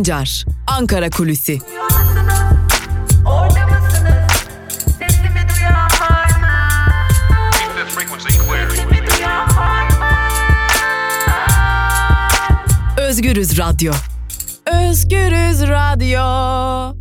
Sancar, Ankara Kulüsi. Özgürüz Radyo. Özgürüz Radyo.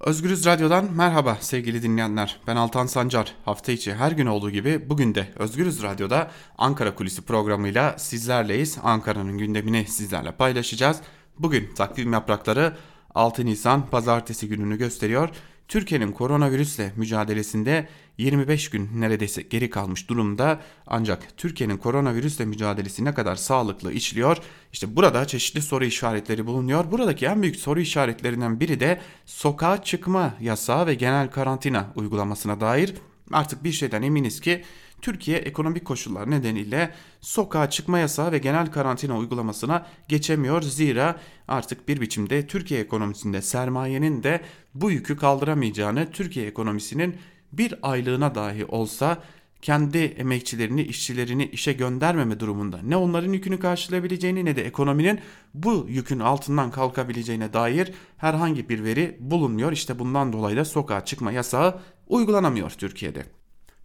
Özgürüz Radyo'dan merhaba sevgili dinleyenler. Ben Altan Sancar. Hafta içi her gün olduğu gibi bugün de Özgürüz Radyo'da Ankara Kulisi programıyla sizlerleyiz. Ankara'nın gündemini sizlerle paylaşacağız. Bugün takvim yaprakları 6 Nisan pazartesi gününü gösteriyor. Türkiye'nin koronavirüsle mücadelesinde 25 gün neredeyse geri kalmış durumda. Ancak Türkiye'nin koronavirüsle mücadelesi ne kadar sağlıklı işliyor? İşte burada çeşitli soru işaretleri bulunuyor. Buradaki en büyük soru işaretlerinden biri de sokağa çıkma yasağı ve genel karantina uygulamasına dair. Artık bir şeyden eminiz ki Türkiye ekonomik koşullar nedeniyle sokağa çıkma yasağı ve genel karantina uygulamasına geçemiyor. Zira artık bir biçimde Türkiye ekonomisinde sermayenin de bu yükü kaldıramayacağını, Türkiye ekonomisinin bir aylığına dahi olsa kendi emekçilerini, işçilerini işe göndermeme durumunda ne onların yükünü karşılayabileceğini ne de ekonominin bu yükün altından kalkabileceğine dair herhangi bir veri bulunmuyor. İşte bundan dolayı da sokağa çıkma yasağı uygulanamıyor Türkiye'de.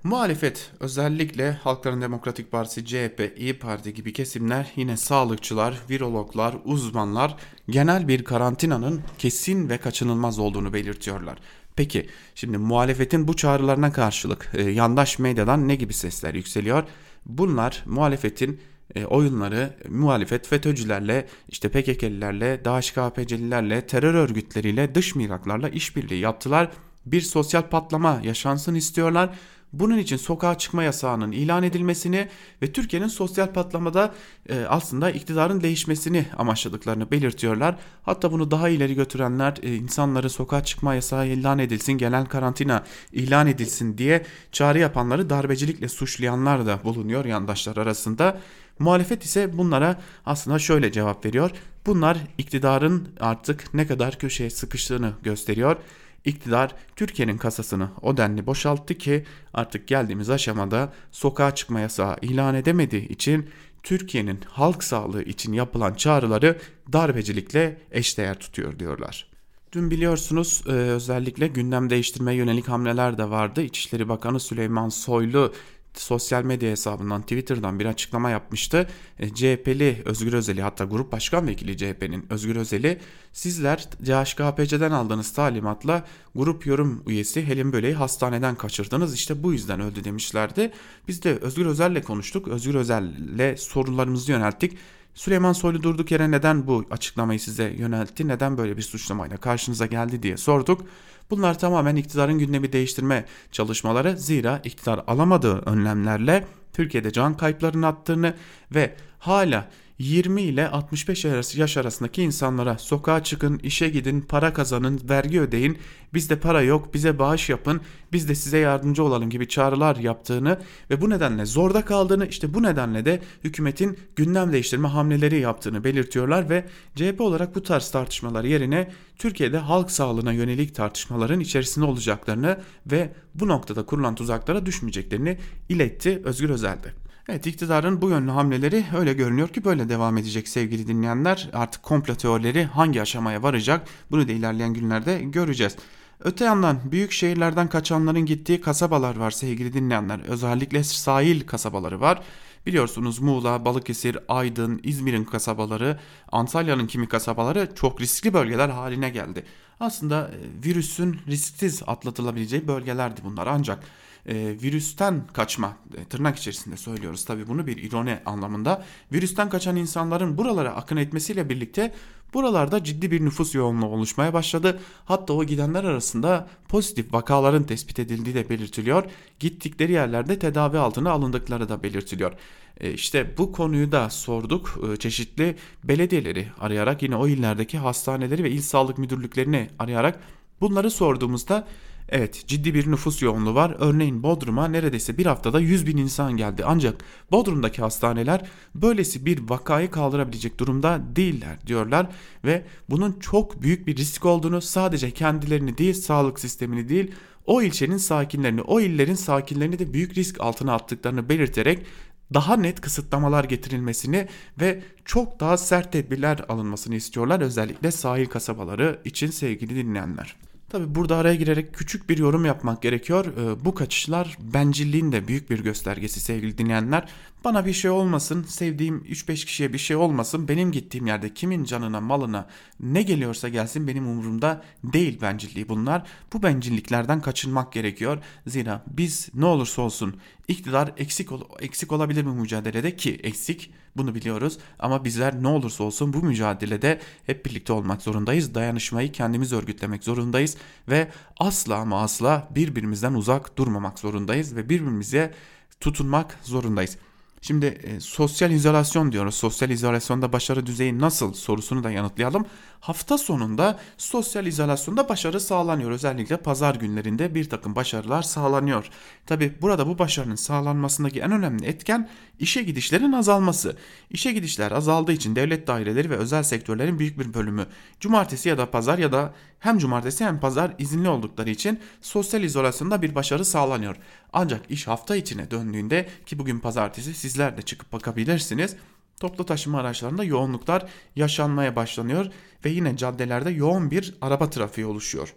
Muhalefet özellikle Halkların Demokratik Partisi, CHP, İyi Parti gibi kesimler yine sağlıkçılar, virologlar, uzmanlar genel bir karantinanın kesin ve kaçınılmaz olduğunu belirtiyorlar. Peki şimdi muhalefetin bu çağrılarına karşılık e, yandaş medyadan ne gibi sesler yükseliyor? Bunlar muhalefetin e, oyunları muhalefet FETÖ'cülerle işte PKK'lilerle, DHKPC'lilerle, terör örgütleriyle, dış miraklarla işbirliği yaptılar. Bir sosyal patlama yaşansın istiyorlar bunun için sokağa çıkma yasağının ilan edilmesini ve Türkiye'nin sosyal patlamada e, aslında iktidarın değişmesini amaçladıklarını belirtiyorlar. Hatta bunu daha ileri götürenler e, insanları sokağa çıkma yasağı ilan edilsin, genel karantina ilan edilsin diye çağrı yapanları darbecilikle suçlayanlar da bulunuyor yandaşlar arasında. Muhalefet ise bunlara aslında şöyle cevap veriyor. Bunlar iktidarın artık ne kadar köşeye sıkıştığını gösteriyor. İktidar Türkiye'nin kasasını o denli boşalttı ki artık geldiğimiz aşamada sokağa çıkma yasağı ilan edemediği için Türkiye'nin halk sağlığı için yapılan çağrıları darbecilikle eşdeğer tutuyor diyorlar. Dün biliyorsunuz e, özellikle gündem değiştirmeye yönelik hamleler de vardı. İçişleri Bakanı Süleyman Soylu sosyal medya hesabından Twitter'dan bir açıklama yapmıştı. E, CHP'li Özgür Özel'i hatta grup başkan vekili CHP'nin Özgür Özel'i sizler CHKPC'den aldığınız talimatla grup yorum üyesi Helin Böle'yi hastaneden kaçırdınız işte bu yüzden öldü demişlerdi. Biz de Özgür Özel'le konuştuk. Özgür Özel'le sorularımızı yönelttik. Süleyman Soylu durduk yere neden bu açıklamayı size yöneltti, neden böyle bir suçlamayla karşınıza geldi diye sorduk. Bunlar tamamen iktidarın gündemi değiştirme çalışmaları. Zira iktidar alamadığı önlemlerle Türkiye'de can kayıplarının attığını ve hala 20 ile 65 yaş arasındaki insanlara sokağa çıkın, işe gidin, para kazanın, vergi ödeyin, bizde para yok, bize bağış yapın, biz de size yardımcı olalım gibi çağrılar yaptığını ve bu nedenle zorda kaldığını işte bu nedenle de hükümetin gündem değiştirme hamleleri yaptığını belirtiyorlar ve CHP olarak bu tarz tartışmalar yerine Türkiye'de halk sağlığına yönelik tartışmaların içerisinde olacaklarını ve bu noktada kurulan tuzaklara düşmeyeceklerini iletti Özgür Özel'de. Evet iktidarın bu yönlü hamleleri öyle görünüyor ki böyle devam edecek sevgili dinleyenler. Artık komplo teorileri hangi aşamaya varacak bunu da ilerleyen günlerde göreceğiz. Öte yandan büyük şehirlerden kaçanların gittiği kasabalar var sevgili dinleyenler. Özellikle sahil kasabaları var. Biliyorsunuz Muğla, Balıkesir, Aydın, İzmir'in kasabaları, Antalya'nın kimi kasabaları çok riskli bölgeler haline geldi. Aslında e, virüsün risksiz atlatılabileceği bölgelerdi bunlar ancak e, virüsten kaçma e, tırnak içerisinde söylüyoruz tabi bunu bir ironi anlamında virüsten kaçan insanların buralara akın etmesiyle birlikte buralarda ciddi bir nüfus yoğunluğu oluşmaya başladı. Hatta o gidenler arasında pozitif vakaların tespit edildiği de belirtiliyor. Gittikleri yerlerde tedavi altına alındıkları da belirtiliyor. E, işte bu konuyu da sorduk. E, çeşitli belediyeleri arayarak yine o illerdeki hastaneleri ve il sağlık müdürlüklerini arayarak bunları sorduğumuzda Evet ciddi bir nüfus yoğunluğu var. Örneğin Bodrum'a neredeyse bir haftada 100 bin insan geldi. Ancak Bodrum'daki hastaneler böylesi bir vakayı kaldırabilecek durumda değiller diyorlar. Ve bunun çok büyük bir risk olduğunu sadece kendilerini değil sağlık sistemini değil o ilçenin sakinlerini o illerin sakinlerini de büyük risk altına attıklarını belirterek daha net kısıtlamalar getirilmesini ve çok daha sert tedbirler alınmasını istiyorlar özellikle sahil kasabaları için sevgili dinleyenler. Tabi burada araya girerek küçük bir yorum yapmak gerekiyor. Ee, bu kaçışlar bencilliğin de büyük bir göstergesi sevgili dinleyenler. Bana bir şey olmasın, sevdiğim 3-5 kişiye bir şey olmasın, benim gittiğim yerde kimin canına malına ne geliyorsa gelsin benim umurumda değil bencilliği bunlar. Bu bencilliklerden kaçınmak gerekiyor. Zira biz ne olursa olsun iktidar eksik, ol eksik olabilir mi mücadelede ki eksik bunu biliyoruz. Ama bizler ne olursa olsun bu mücadelede hep birlikte olmak zorundayız. Dayanışmayı kendimiz örgütlemek zorundayız ve asla ama asla birbirimizden uzak durmamak zorundayız ve birbirimize tutunmak zorundayız. Şimdi e, sosyal izolasyon diyoruz. Sosyal izolasyonda başarı düzeyi nasıl sorusunu da yanıtlayalım. Hafta sonunda sosyal izolasyonda başarı sağlanıyor. Özellikle pazar günlerinde bir takım başarılar sağlanıyor. Tabi burada bu başarının sağlanmasındaki en önemli etken işe gidişlerin azalması. İşe gidişler azaldığı için devlet daireleri ve özel sektörlerin büyük bir bölümü cumartesi ya da pazar ya da hem cumartesi hem pazar izinli oldukları için sosyal izolasyonda bir başarı sağlanıyor. Ancak iş hafta içine döndüğünde ki bugün pazartesi sizler de çıkıp bakabilirsiniz. Toplu taşıma araçlarında yoğunluklar yaşanmaya başlanıyor ve yine caddelerde yoğun bir araba trafiği oluşuyor.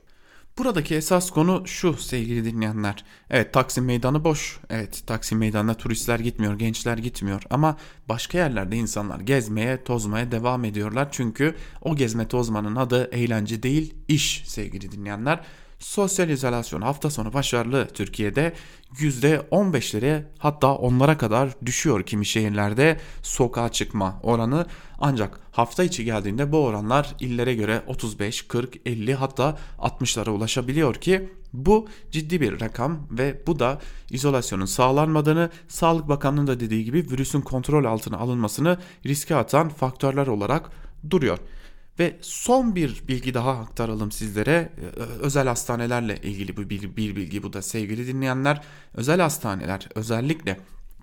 Buradaki esas konu şu sevgili dinleyenler. Evet Taksim Meydanı boş. Evet Taksim Meydanı'na turistler gitmiyor, gençler gitmiyor. Ama başka yerlerde insanlar gezmeye, tozmaya devam ediyorlar. Çünkü o gezme tozmanın adı eğlence değil, iş sevgili dinleyenler. Sosyal izolasyon hafta sonu başarılı Türkiye'de %15'lere hatta onlara kadar düşüyor kimi şehirlerde sokağa çıkma oranı. Ancak hafta içi geldiğinde bu oranlar illere göre 35, 40, 50 hatta 60'lara ulaşabiliyor ki bu ciddi bir rakam ve bu da izolasyonun sağlanmadığını, Sağlık Bakanlığı'nın da dediği gibi virüsün kontrol altına alınmasını riske atan faktörler olarak duruyor. Ve son bir bilgi daha aktaralım sizlere. Ee, özel hastanelerle ilgili bu bir, bir bilgi bu da sevgili dinleyenler. Özel hastaneler özellikle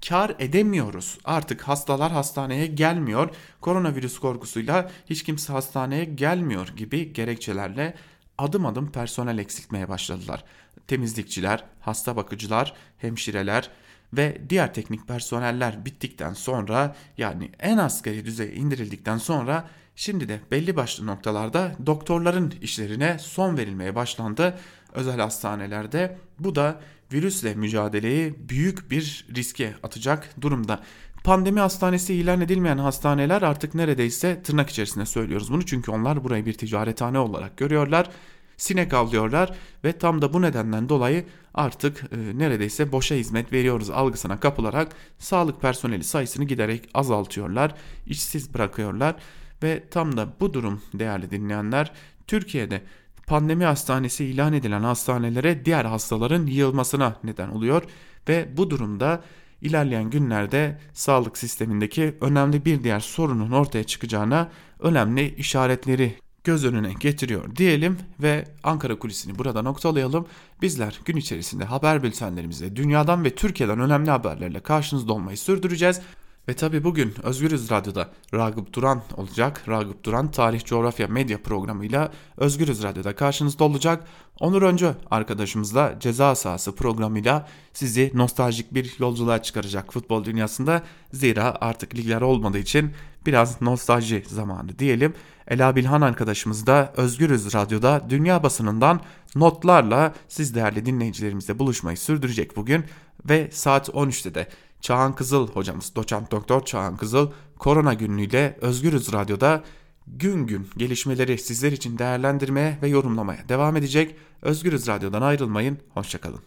kar edemiyoruz. Artık hastalar hastaneye gelmiyor. Koronavirüs korkusuyla hiç kimse hastaneye gelmiyor gibi gerekçelerle adım adım personel eksiltmeye başladılar. Temizlikçiler, hasta bakıcılar, hemşireler ve diğer teknik personeller bittikten sonra yani en asgari düzeye indirildikten sonra Şimdi de belli başlı noktalarda doktorların işlerine son verilmeye başlandı özel hastanelerde. Bu da virüsle mücadeleyi büyük bir riske atacak durumda. Pandemi hastanesi ilan edilmeyen hastaneler artık neredeyse tırnak içerisinde söylüyoruz bunu çünkü onlar burayı bir ticarethane olarak görüyorlar. Sinek avlıyorlar ve tam da bu nedenden dolayı artık e, neredeyse boşa hizmet veriyoruz algısına kapılarak sağlık personeli sayısını giderek azaltıyorlar, işsiz bırakıyorlar. Ve tam da bu durum değerli dinleyenler Türkiye'de pandemi hastanesi ilan edilen hastanelere diğer hastaların yığılmasına neden oluyor ve bu durumda ilerleyen günlerde sağlık sistemindeki önemli bir diğer sorunun ortaya çıkacağına önemli işaretleri göz önüne getiriyor diyelim ve Ankara kulisini burada noktalayalım. Bizler gün içerisinde haber bültenlerimizde dünyadan ve Türkiye'den önemli haberlerle karşınızda olmayı sürdüreceğiz. Ve tabi bugün Özgürüz Radyo'da Ragıp Duran olacak. Ragıp Duran tarih, coğrafya, medya programıyla Özgürüz Radyo'da karşınızda olacak. Onur Öncü arkadaşımızla ceza sahası programıyla sizi nostaljik bir yolculuğa çıkaracak futbol dünyasında. Zira artık ligler olmadığı için biraz nostalji zamanı diyelim. Ela Bilhan arkadaşımız da Özgürüz Radyo'da dünya basınından notlarla siz değerli dinleyicilerimizle buluşmayı sürdürecek bugün. Ve saat 13'te de Çağan Kızıl hocamız, doçent doktor Çağan Kızıl korona günlüğüyle Özgürüz Radyo'da gün gün gelişmeleri sizler için değerlendirmeye ve yorumlamaya devam edecek. Özgürüz Radyo'dan ayrılmayın, hoşçakalın.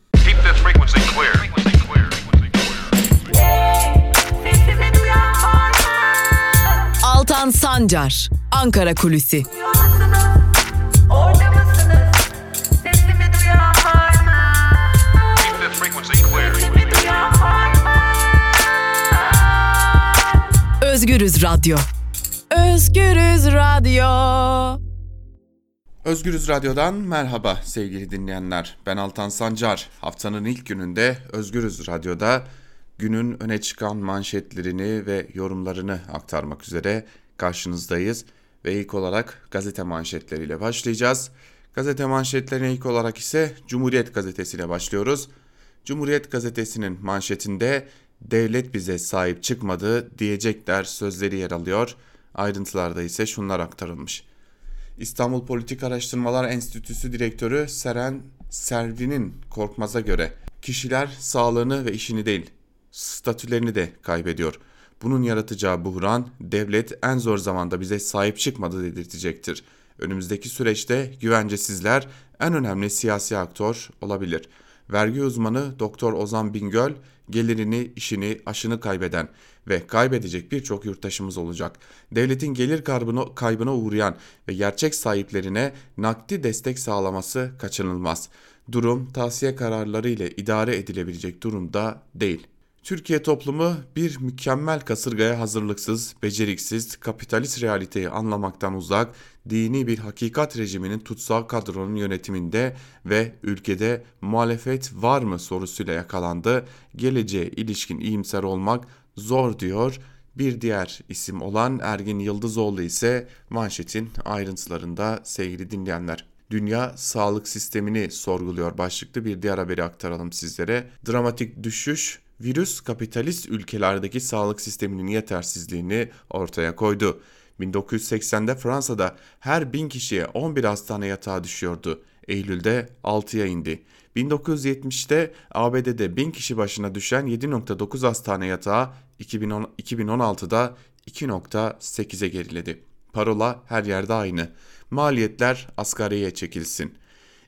Altan Sancar, Ankara Kulüsi. Özgürüz Radyo. Özgürüz Radyo. Özgürüz Radyo'dan merhaba sevgili dinleyenler. Ben Altan Sancar. Haftanın ilk gününde Özgürüz Radyo'da günün öne çıkan manşetlerini ve yorumlarını aktarmak üzere karşınızdayız. Ve ilk olarak gazete manşetleriyle başlayacağız. Gazete manşetlerine ilk olarak ise Cumhuriyet Gazetesi'ne başlıyoruz. Cumhuriyet Gazetesi'nin manşetinde devlet bize sahip çıkmadı diyecekler sözleri yer alıyor. Ayrıntılarda ise şunlar aktarılmış. İstanbul Politik Araştırmalar Enstitüsü Direktörü Seren Servi'nin Korkmaz'a göre kişiler sağlığını ve işini değil statülerini de kaybediyor. Bunun yaratacağı buhran devlet en zor zamanda bize sahip çıkmadı dedirtecektir. Önümüzdeki süreçte güvencesizler en önemli siyasi aktör olabilir. Vergi uzmanı Doktor Ozan Bingöl gelirini, işini, aşını kaybeden ve kaybedecek birçok yurttaşımız olacak. Devletin gelir kaybına, kaybına uğrayan ve gerçek sahiplerine nakdi destek sağlaması kaçınılmaz. Durum tavsiye kararları ile idare edilebilecek durumda değil. Türkiye toplumu bir mükemmel kasırgaya hazırlıksız, beceriksiz, kapitalist realiteyi anlamaktan uzak, dini bir hakikat rejiminin tutsal kadronun yönetiminde ve ülkede muhalefet var mı sorusuyla yakalandı. Geleceğe ilişkin iyimser olmak zor diyor. Bir diğer isim olan Ergin Yıldızoğlu ise manşetin ayrıntılarında sevgili dinleyenler. Dünya sağlık sistemini sorguluyor başlıklı bir diğer haberi aktaralım sizlere. Dramatik düşüş virüs kapitalist ülkelerdeki sağlık sisteminin yetersizliğini ortaya koydu. 1980'de Fransa'da her bin kişiye 11 hastane yatağı düşüyordu. Eylül'de 6'ya indi. 1970'te ABD'de 1000 kişi başına düşen 7.9 hastane yatağı 2010, 2016'da 2.8'e geriledi. Parola her yerde aynı. Maliyetler asgariye çekilsin.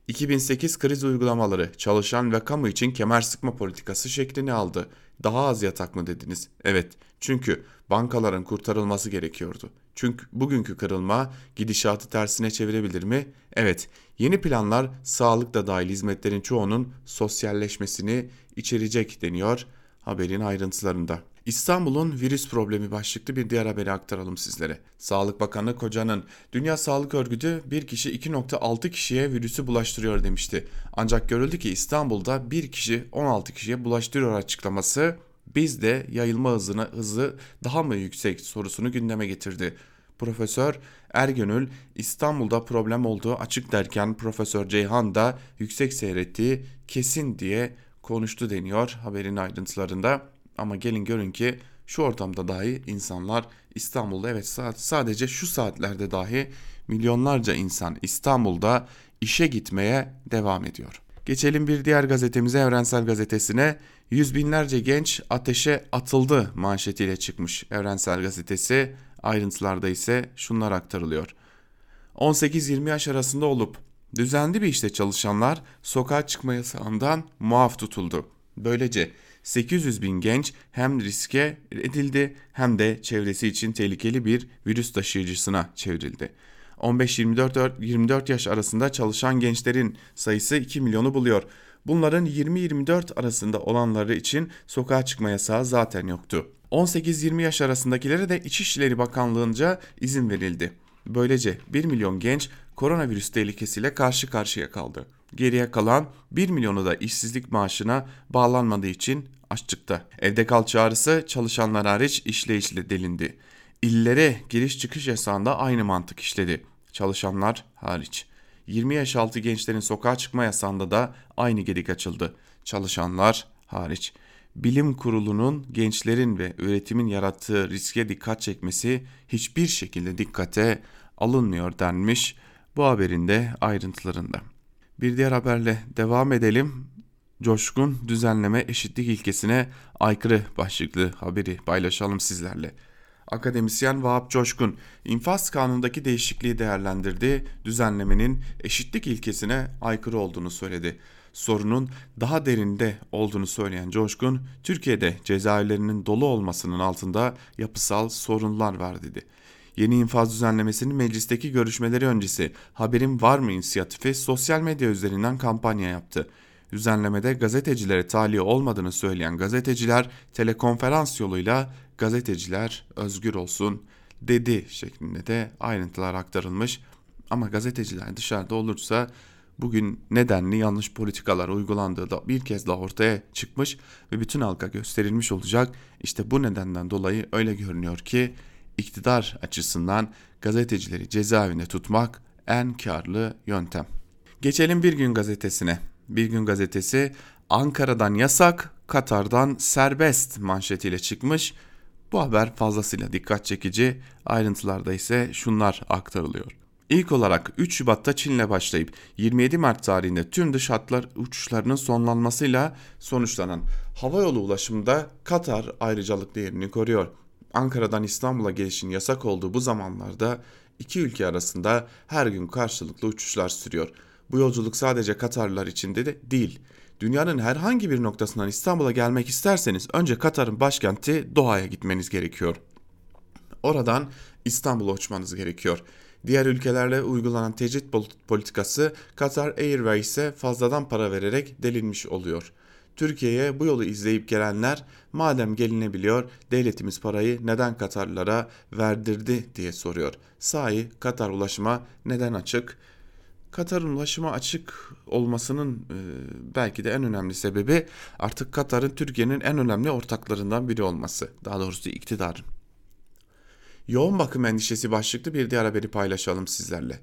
2008 kriz uygulamaları çalışan ve kamu için kemer sıkma politikası şeklini aldı. Daha az yatak mı dediniz? Evet. Çünkü bankaların kurtarılması gerekiyordu. Çünkü bugünkü kırılma gidişatı tersine çevirebilir mi? Evet. Yeni planlar sağlıkla dahil hizmetlerin çoğunun sosyalleşmesini içerecek deniyor haberin ayrıntılarında. İstanbul'un virüs problemi başlıklı bir diğer haberi aktaralım sizlere. Sağlık Bakanı Koca'nın Dünya Sağlık Örgütü bir kişi 2.6 kişiye virüsü bulaştırıyor demişti. Ancak görüldü ki İstanbul'da bir kişi 16 kişiye bulaştırıyor açıklaması bizde yayılma hızına hızı daha mı yüksek sorusunu gündeme getirdi. Profesör Ergönül İstanbul'da problem olduğu açık derken Profesör Ceyhan da yüksek seyrettiği kesin diye konuştu deniyor haberin ayrıntılarında. Ama gelin görün ki şu ortamda dahi insanlar İstanbul'da evet sadece şu saatlerde dahi milyonlarca insan İstanbul'da işe gitmeye devam ediyor. Geçelim bir diğer gazetemize Evrensel Gazetesi'ne. Yüz binlerce genç ateşe atıldı manşetiyle çıkmış Evrensel Gazetesi. Ayrıntılarda ise şunlar aktarılıyor. 18-20 yaş arasında olup düzenli bir işte çalışanlar sokağa çıkma yasağından muaf tutuldu. Böylece 800 bin genç hem riske edildi hem de çevresi için tehlikeli bir virüs taşıyıcısına çevrildi. 15-24 yaş arasında çalışan gençlerin sayısı 2 milyonu buluyor. Bunların 20-24 arasında olanları için sokağa çıkma yasağı zaten yoktu. 18-20 yaş arasındakilere de İçişleri Bakanlığı'nca izin verildi. Böylece 1 milyon genç koronavirüs tehlikesiyle karşı karşıya kaldı. Geriye kalan 1 milyonu da işsizlik maaşına bağlanmadığı için açlıkta. Evde kal çağrısı çalışanlar hariç işleyişle delindi. İllere giriş çıkış yasağında aynı mantık işledi. Çalışanlar hariç. 20 yaş altı gençlerin sokağa çıkma yasağında da aynı gedik açıldı. Çalışanlar hariç. Bilim kurulunun gençlerin ve üretimin yarattığı riske dikkat çekmesi hiçbir şekilde dikkate alınmıyor denmiş bu haberin de ayrıntılarında. Bir diğer haberle devam edelim. Coşkun düzenleme eşitlik ilkesine aykırı başlıklı haberi paylaşalım sizlerle. Akademisyen Vahap Coşkun, infaz kanundaki değişikliği değerlendirdi, düzenlemenin eşitlik ilkesine aykırı olduğunu söyledi. Sorunun daha derinde olduğunu söyleyen Coşkun, Türkiye'de cezaevlerinin dolu olmasının altında yapısal sorunlar var dedi. Yeni infaz düzenlemesinin meclisteki görüşmeleri öncesi Haberim Var mı inisiyatifi sosyal medya üzerinden kampanya yaptı. Düzenlemede gazetecilere taliye olmadığını söyleyen gazeteciler telekonferans yoluyla gazeteciler özgür olsun dedi şeklinde de ayrıntılar aktarılmış. Ama gazeteciler dışarıda olursa bugün nedenli yanlış politikalar uygulandığı da bir kez daha ortaya çıkmış ve bütün halka gösterilmiş olacak. İşte bu nedenden dolayı öyle görünüyor ki iktidar açısından gazetecileri cezaevinde tutmak en karlı yöntem. Geçelim Bir Gün Gazetesi'ne. Bir Gün Gazetesi Ankara'dan yasak, Katar'dan serbest manşetiyle çıkmış. Bu haber fazlasıyla dikkat çekici. Ayrıntılarda ise şunlar aktarılıyor. İlk olarak 3 Şubat'ta Çin'le başlayıp 27 Mart tarihinde tüm dış hatlar uçuşlarının sonlanmasıyla sonuçlanan havayolu ulaşımında Katar ayrıcalıklı yerini koruyor. Ankara'dan İstanbul'a gelişin yasak olduğu bu zamanlarda iki ülke arasında her gün karşılıklı uçuşlar sürüyor. Bu yolculuk sadece Katarlılar için de değil. Dünyanın herhangi bir noktasından İstanbul'a gelmek isterseniz önce Katar'ın başkenti Doha'ya gitmeniz gerekiyor. Oradan İstanbul'a uçmanız gerekiyor. Diğer ülkelerle uygulanan tecrit politikası Katar Airways'e fazladan para vererek delinmiş oluyor. Türkiye'ye bu yolu izleyip gelenler madem gelinebiliyor devletimiz parayı neden Katarlılara verdirdi diye soruyor. Sahi Katar ulaşıma neden açık? Katar'ın ulaşıma açık olmasının e, belki de en önemli sebebi artık Katar'ın Türkiye'nin en önemli ortaklarından biri olması. Daha doğrusu iktidarın. Yoğun bakım endişesi başlıklı bir diğer haberi paylaşalım sizlerle.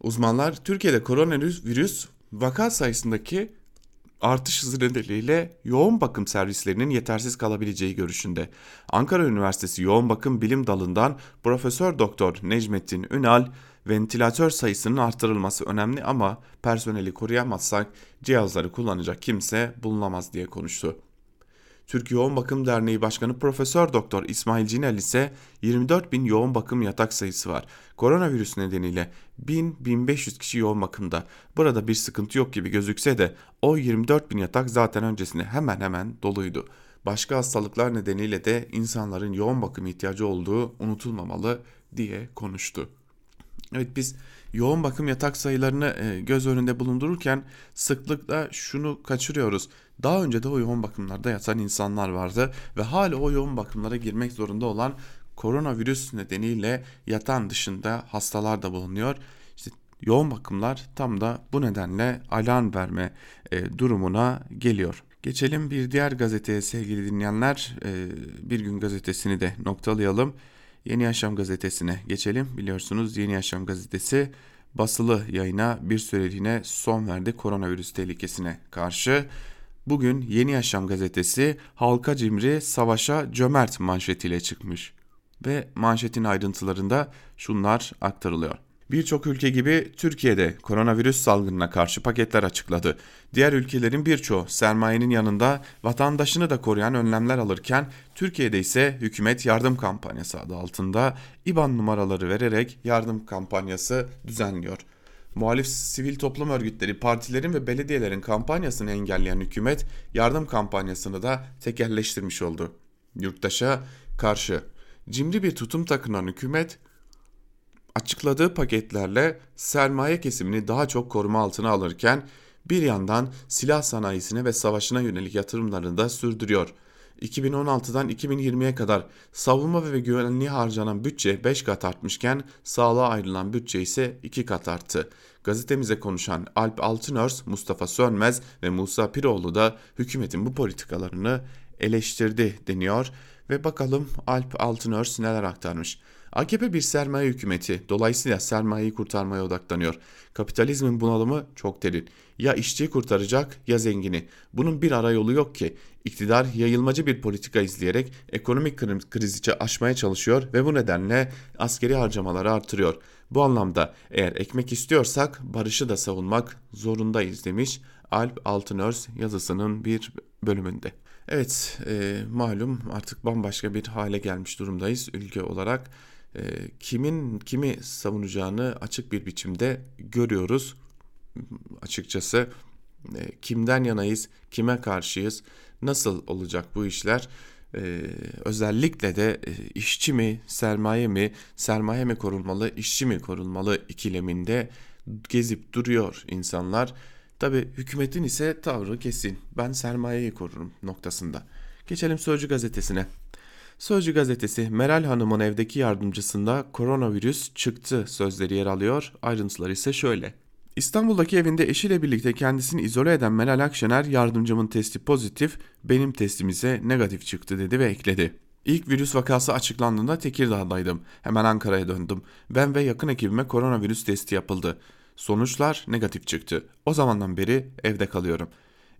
Uzmanlar Türkiye'de koronavirüs vaka sayısındaki artış hızı nedeniyle yoğun bakım servislerinin yetersiz kalabileceği görüşünde. Ankara Üniversitesi Yoğun Bakım Bilim Dalı'ndan Profesör Doktor Necmettin Ünal, ventilatör sayısının artırılması önemli ama personeli koruyamazsak cihazları kullanacak kimse bulunamaz diye konuştu. Türk Yoğun Bakım Derneği Başkanı Profesör Doktor İsmail Cinel ise 24 bin yoğun bakım yatak sayısı var. Koronavirüs nedeniyle 1000-1500 kişi yoğun bakımda. Burada bir sıkıntı yok gibi gözükse de o 24 bin yatak zaten öncesinde hemen hemen doluydu. Başka hastalıklar nedeniyle de insanların yoğun bakım ihtiyacı olduğu unutulmamalı diye konuştu. Evet biz yoğun bakım yatak sayılarını e, göz önünde bulundururken sıklıkla şunu kaçırıyoruz. Daha önce de o yoğun bakımlarda yatan insanlar vardı ve hala o yoğun bakımlara girmek zorunda olan koronavirüs nedeniyle yatan dışında hastalar da bulunuyor. İşte yoğun bakımlar tam da bu nedenle alarm verme e, durumuna geliyor. Geçelim bir diğer gazeteye sevgili dinleyenler. E, bir gün gazetesini de noktalayalım. Yeni Yaşam gazetesine geçelim. Biliyorsunuz Yeni Yaşam gazetesi basılı yayına bir süreliğine son verdi koronavirüs tehlikesine karşı. Bugün Yeni Yaşam gazetesi halka cimri savaşa cömert manşetiyle çıkmış ve manşetin ayrıntılarında şunlar aktarılıyor. Birçok ülke gibi Türkiye'de koronavirüs salgınına karşı paketler açıkladı. Diğer ülkelerin birçoğu sermayenin yanında vatandaşını da koruyan önlemler alırken Türkiye'de ise hükümet yardım kampanyası adı altında IBAN numaraları vererek yardım kampanyası düzenliyor. Muhalif sivil toplum örgütleri, partilerin ve belediyelerin kampanyasını engelleyen hükümet yardım kampanyasını da tekerleştirmiş oldu. Yurttaşa karşı cimri bir tutum takınan hükümet açıkladığı paketlerle sermaye kesimini daha çok koruma altına alırken bir yandan silah sanayisine ve savaşına yönelik yatırımlarını da sürdürüyor. 2016'dan 2020'ye kadar savunma ve güvenliğe harcanan bütçe 5 kat artmışken sağlığa ayrılan bütçe ise 2 kat arttı. Gazetemize konuşan Alp Altınörs, Mustafa Sönmez ve Musa Piroğlu da hükümetin bu politikalarını eleştirdi deniyor ve bakalım Alp Altınörs neler aktarmış. AKP bir sermaye hükümeti. Dolayısıyla sermayeyi kurtarmaya odaklanıyor. Kapitalizmin bunalımı çok derin. Ya işçiyi kurtaracak ya zengini. Bunun bir ara yolu yok ki. İktidar yayılmacı bir politika izleyerek ekonomik krizi aşmaya çalışıyor ve bu nedenle askeri harcamaları artırıyor. Bu anlamda eğer ekmek istiyorsak barışı da savunmak zorundayız demiş Alp Altınörs yazısının bir bölümünde. Evet e, malum artık bambaşka bir hale gelmiş durumdayız ülke olarak. E, kimin kimi savunacağını açık bir biçimde görüyoruz. Açıkçası e, kimden yanayız, kime karşıyız, nasıl olacak bu işler? Ee, özellikle de e, işçi mi, sermaye mi, sermaye mi korunmalı, işçi mi korunmalı ikileminde gezip duruyor insanlar. Tabi hükümetin ise tavrı kesin. Ben sermayeyi korurum noktasında. Geçelim Sözcü gazetesine. Sözcü gazetesi Meral Hanım'ın evdeki yardımcısında koronavirüs çıktı sözleri yer alıyor. Ayrıntılar ise şöyle. İstanbul'daki evinde eşiyle birlikte kendisini izole eden Meral Akşener yardımcımın testi pozitif, benim testim ise negatif çıktı dedi ve ekledi. İlk virüs vakası açıklandığında Tekirdağ'daydım. Hemen Ankara'ya döndüm. Ben ve yakın ekibime koronavirüs testi yapıldı. Sonuçlar negatif çıktı. O zamandan beri evde kalıyorum.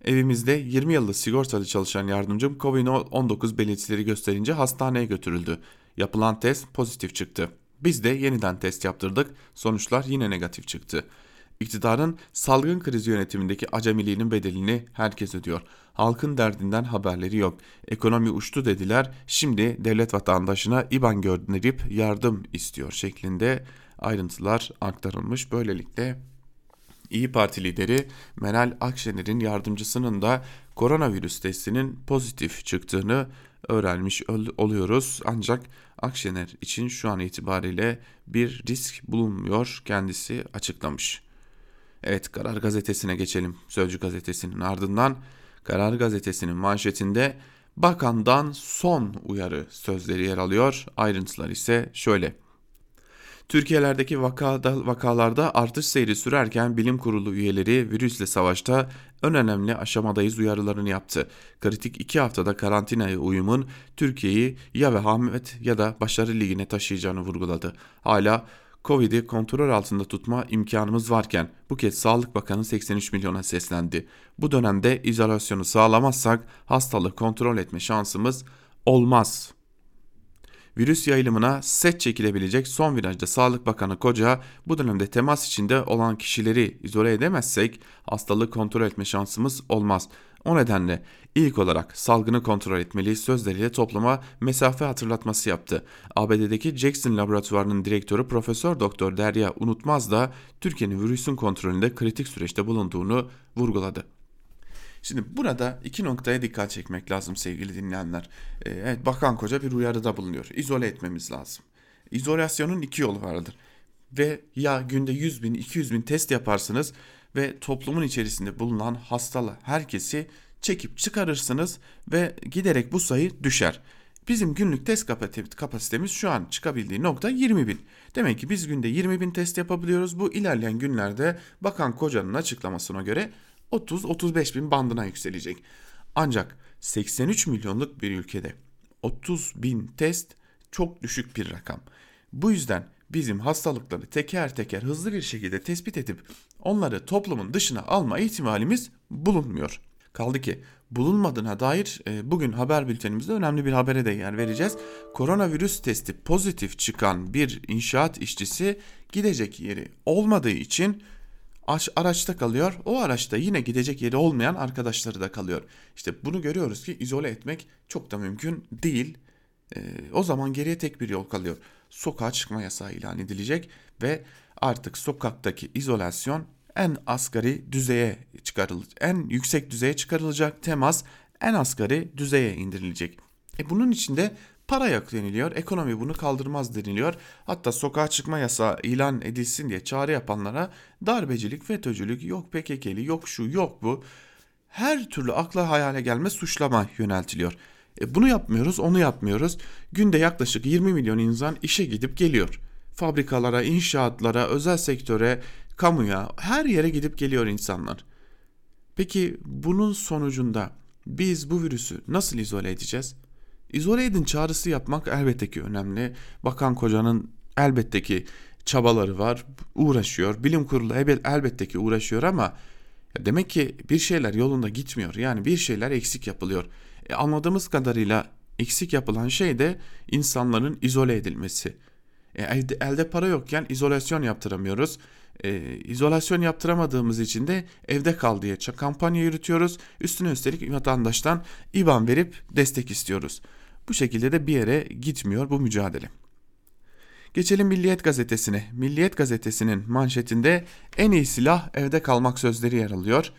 Evimizde 20 yıllık sigortalı çalışan yardımcım Covid-19 belirtileri gösterince hastaneye götürüldü. Yapılan test pozitif çıktı. Biz de yeniden test yaptırdık. Sonuçlar yine negatif çıktı. İktidarın salgın krizi yönetimindeki acemiliğinin bedelini herkes ödüyor. Halkın derdinden haberleri yok. Ekonomi uçtu dediler. Şimdi devlet vatandaşına IBAN gönderip yardım istiyor şeklinde ayrıntılar aktarılmış. Böylelikle İyi Parti lideri Meral Akşener'in yardımcısının da koronavirüs testinin pozitif çıktığını öğrenmiş oluyoruz. Ancak Akşener için şu an itibariyle bir risk bulunmuyor kendisi açıklamış. Evet Karar Gazetesi'ne geçelim. Sözcü Gazetesi'nin ardından Karar Gazetesi'nin manşetinde bakandan son uyarı sözleri yer alıyor. Ayrıntılar ise şöyle. Türkiye'lerdeki vakada, vakalarda artış seyri sürerken bilim kurulu üyeleri virüsle savaşta ön önemli aşamadayız uyarılarını yaptı. Kritik iki haftada karantinaya uyumun Türkiye'yi ya vehamet ya da başarı ligine taşıyacağını vurguladı. Hala Covid'i kontrol altında tutma imkanımız varken bu kez Sağlık Bakanı 83 milyona seslendi. Bu dönemde izolasyonu sağlamazsak hastalığı kontrol etme şansımız olmaz Virüs yayılımına set çekilebilecek son virajda Sağlık Bakanı Koca bu dönemde temas içinde olan kişileri izole edemezsek hastalığı kontrol etme şansımız olmaz. O nedenle ilk olarak salgını kontrol etmeli sözleriyle topluma mesafe hatırlatması yaptı. ABD'deki Jackson Laboratuvarı'nın direktörü Profesör Doktor Derya Unutmaz da Türkiye'nin virüsün kontrolünde kritik süreçte bulunduğunu vurguladı. Şimdi burada iki noktaya dikkat çekmek lazım sevgili dinleyenler. Ee, evet Bakan Koca bir uyarıda bulunuyor. İzole etmemiz lazım. İzolasyonun iki yolu vardır. Ve ya günde 100 bin 200 bin test yaparsınız ve toplumun içerisinde bulunan hastalı herkesi çekip çıkarırsınız ve giderek bu sayı düşer. Bizim günlük test kapasitemiz şu an çıkabildiği nokta 20 bin. Demek ki biz günde 20 bin test yapabiliyoruz. Bu ilerleyen günlerde Bakan Koca'nın açıklamasına göre 30-35 bin bandına yükselecek. Ancak 83 milyonluk bir ülkede 30 bin test çok düşük bir rakam. Bu yüzden bizim hastalıkları teker teker hızlı bir şekilde tespit edip onları toplumun dışına alma ihtimalimiz bulunmuyor. Kaldı ki bulunmadığına dair e, bugün haber bültenimizde önemli bir habere de yer vereceğiz. Koronavirüs testi pozitif çıkan bir inşaat işçisi gidecek yeri olmadığı için araçta kalıyor. O araçta yine gidecek yeri olmayan arkadaşları da kalıyor. İşte bunu görüyoruz ki izole etmek çok da mümkün değil. E, o zaman geriye tek bir yol kalıyor. Sokağa çıkma yasağı ilan edilecek ve artık sokaktaki izolasyon en asgari düzeye çıkarılacak. En yüksek düzeye çıkarılacak. Temas en asgari düzeye indirilecek. E bunun içinde para yok deniliyor. Ekonomi bunu kaldırmaz deniliyor. Hatta sokağa çıkma yasağı ilan edilsin diye çağrı yapanlara darbecilik, FETÖ'cülük, yok PKK'li, yok şu, yok bu. Her türlü akla hayale gelme suçlama yöneltiliyor. E bunu yapmıyoruz, onu yapmıyoruz. Günde yaklaşık 20 milyon insan işe gidip geliyor. Fabrikalara, inşaatlara, özel sektöre, kamuya, her yere gidip geliyor insanlar. Peki bunun sonucunda biz bu virüsü nasıl izole edeceğiz? İzole edin çağrısı yapmak elbette ki önemli. Bakan kocanın elbette ki çabaları var, uğraşıyor. Bilim kurulu elbette ki uğraşıyor ama demek ki bir şeyler yolunda gitmiyor. Yani bir şeyler eksik yapılıyor. E, anladığımız kadarıyla eksik yapılan şey de insanların izole edilmesi. E, elde, elde para yokken izolasyon yaptıramıyoruz. E, izolasyon yaptıramadığımız için de evde kal diye kampanya yürütüyoruz. Üstüne üstelik vatandaştan IBAN verip destek istiyoruz. Bu şekilde de bir yere gitmiyor bu mücadele. Geçelim Milliyet gazetesine. Milliyet gazetesinin manşetinde en iyi silah evde kalmak sözleri yer alıyor.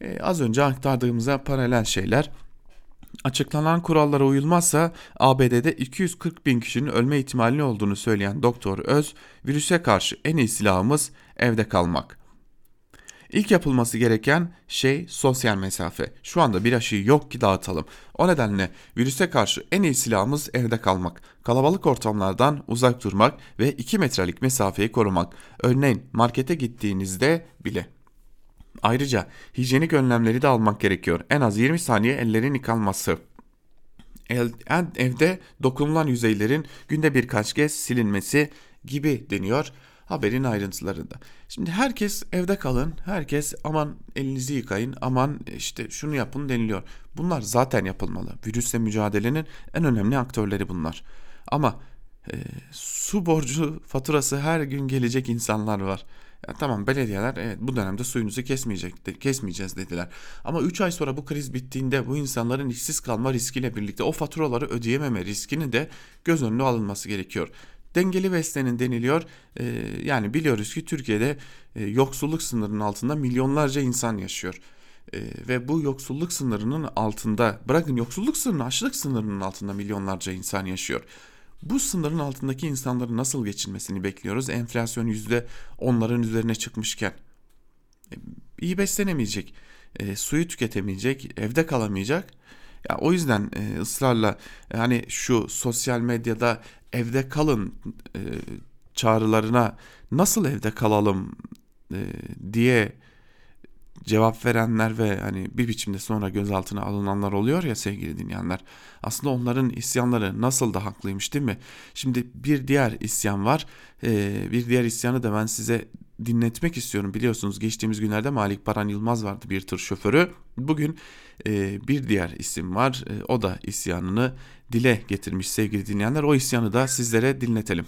Ee, az önce aktardığımıza paralel şeyler. Açıklanan kurallara uyulmazsa ABD'de 240 bin kişinin ölme ihtimali olduğunu söyleyen Doktor Öz, virüse karşı en iyi silahımız evde kalmak. İlk yapılması gereken şey sosyal mesafe. Şu anda bir aşıyı yok ki dağıtalım. O nedenle virüse karşı en iyi silahımız evde kalmak. Kalabalık ortamlardan uzak durmak ve 2 metrelik mesafeyi korumak. Örneğin markete gittiğinizde bile. Ayrıca hijyenik önlemleri de almak gerekiyor. En az 20 saniye ellerin yıkanması. El, evde dokunulan yüzeylerin günde birkaç kez silinmesi gibi deniyor Haberin ayrıntılarında. Şimdi herkes evde kalın, herkes aman elinizi yıkayın, aman işte şunu yapın deniliyor. Bunlar zaten yapılmalı. Virüsle mücadelenin en önemli aktörleri bunlar. Ama e, su borcu faturası her gün gelecek insanlar var. Ya tamam belediyeler evet bu dönemde suyunuzu kesmeyecek, kesmeyeceğiz dediler. Ama 3 ay sonra bu kriz bittiğinde bu insanların işsiz kalma riskiyle birlikte o faturaları ödeyememe riskini de göz önüne alınması gerekiyor. Dengeli beslenin deniliyor. Ee, yani biliyoruz ki Türkiye'de e, yoksulluk sınırının altında milyonlarca insan yaşıyor. Ee, ve bu yoksulluk sınırının altında bırakın yoksulluk sınırını açlık sınırının altında milyonlarca insan yaşıyor. Bu sınırın altındaki insanların nasıl geçinmesini bekliyoruz? Enflasyon yüzde onların üzerine çıkmışken. E, iyi beslenemeyecek, e, suyu tüketemeyecek, evde kalamayacak. Ya o yüzden e, ısrarla hani şu sosyal medyada evde kalın e, çağrılarına nasıl evde kalalım e, diye cevap verenler ve hani bir biçimde sonra gözaltına alınanlar oluyor ya sevgili dinleyenler. Aslında onların isyanları nasıl da haklıymış değil mi? Şimdi bir diğer isyan var. Ee, bir diğer isyanı da ben size dinletmek istiyorum. Biliyorsunuz geçtiğimiz günlerde Malik Paran Yılmaz vardı bir tır şoförü. Bugün e, bir diğer isim var. E, o da isyanını dile getirmiş sevgili dinleyenler. O isyanı da sizlere dinletelim.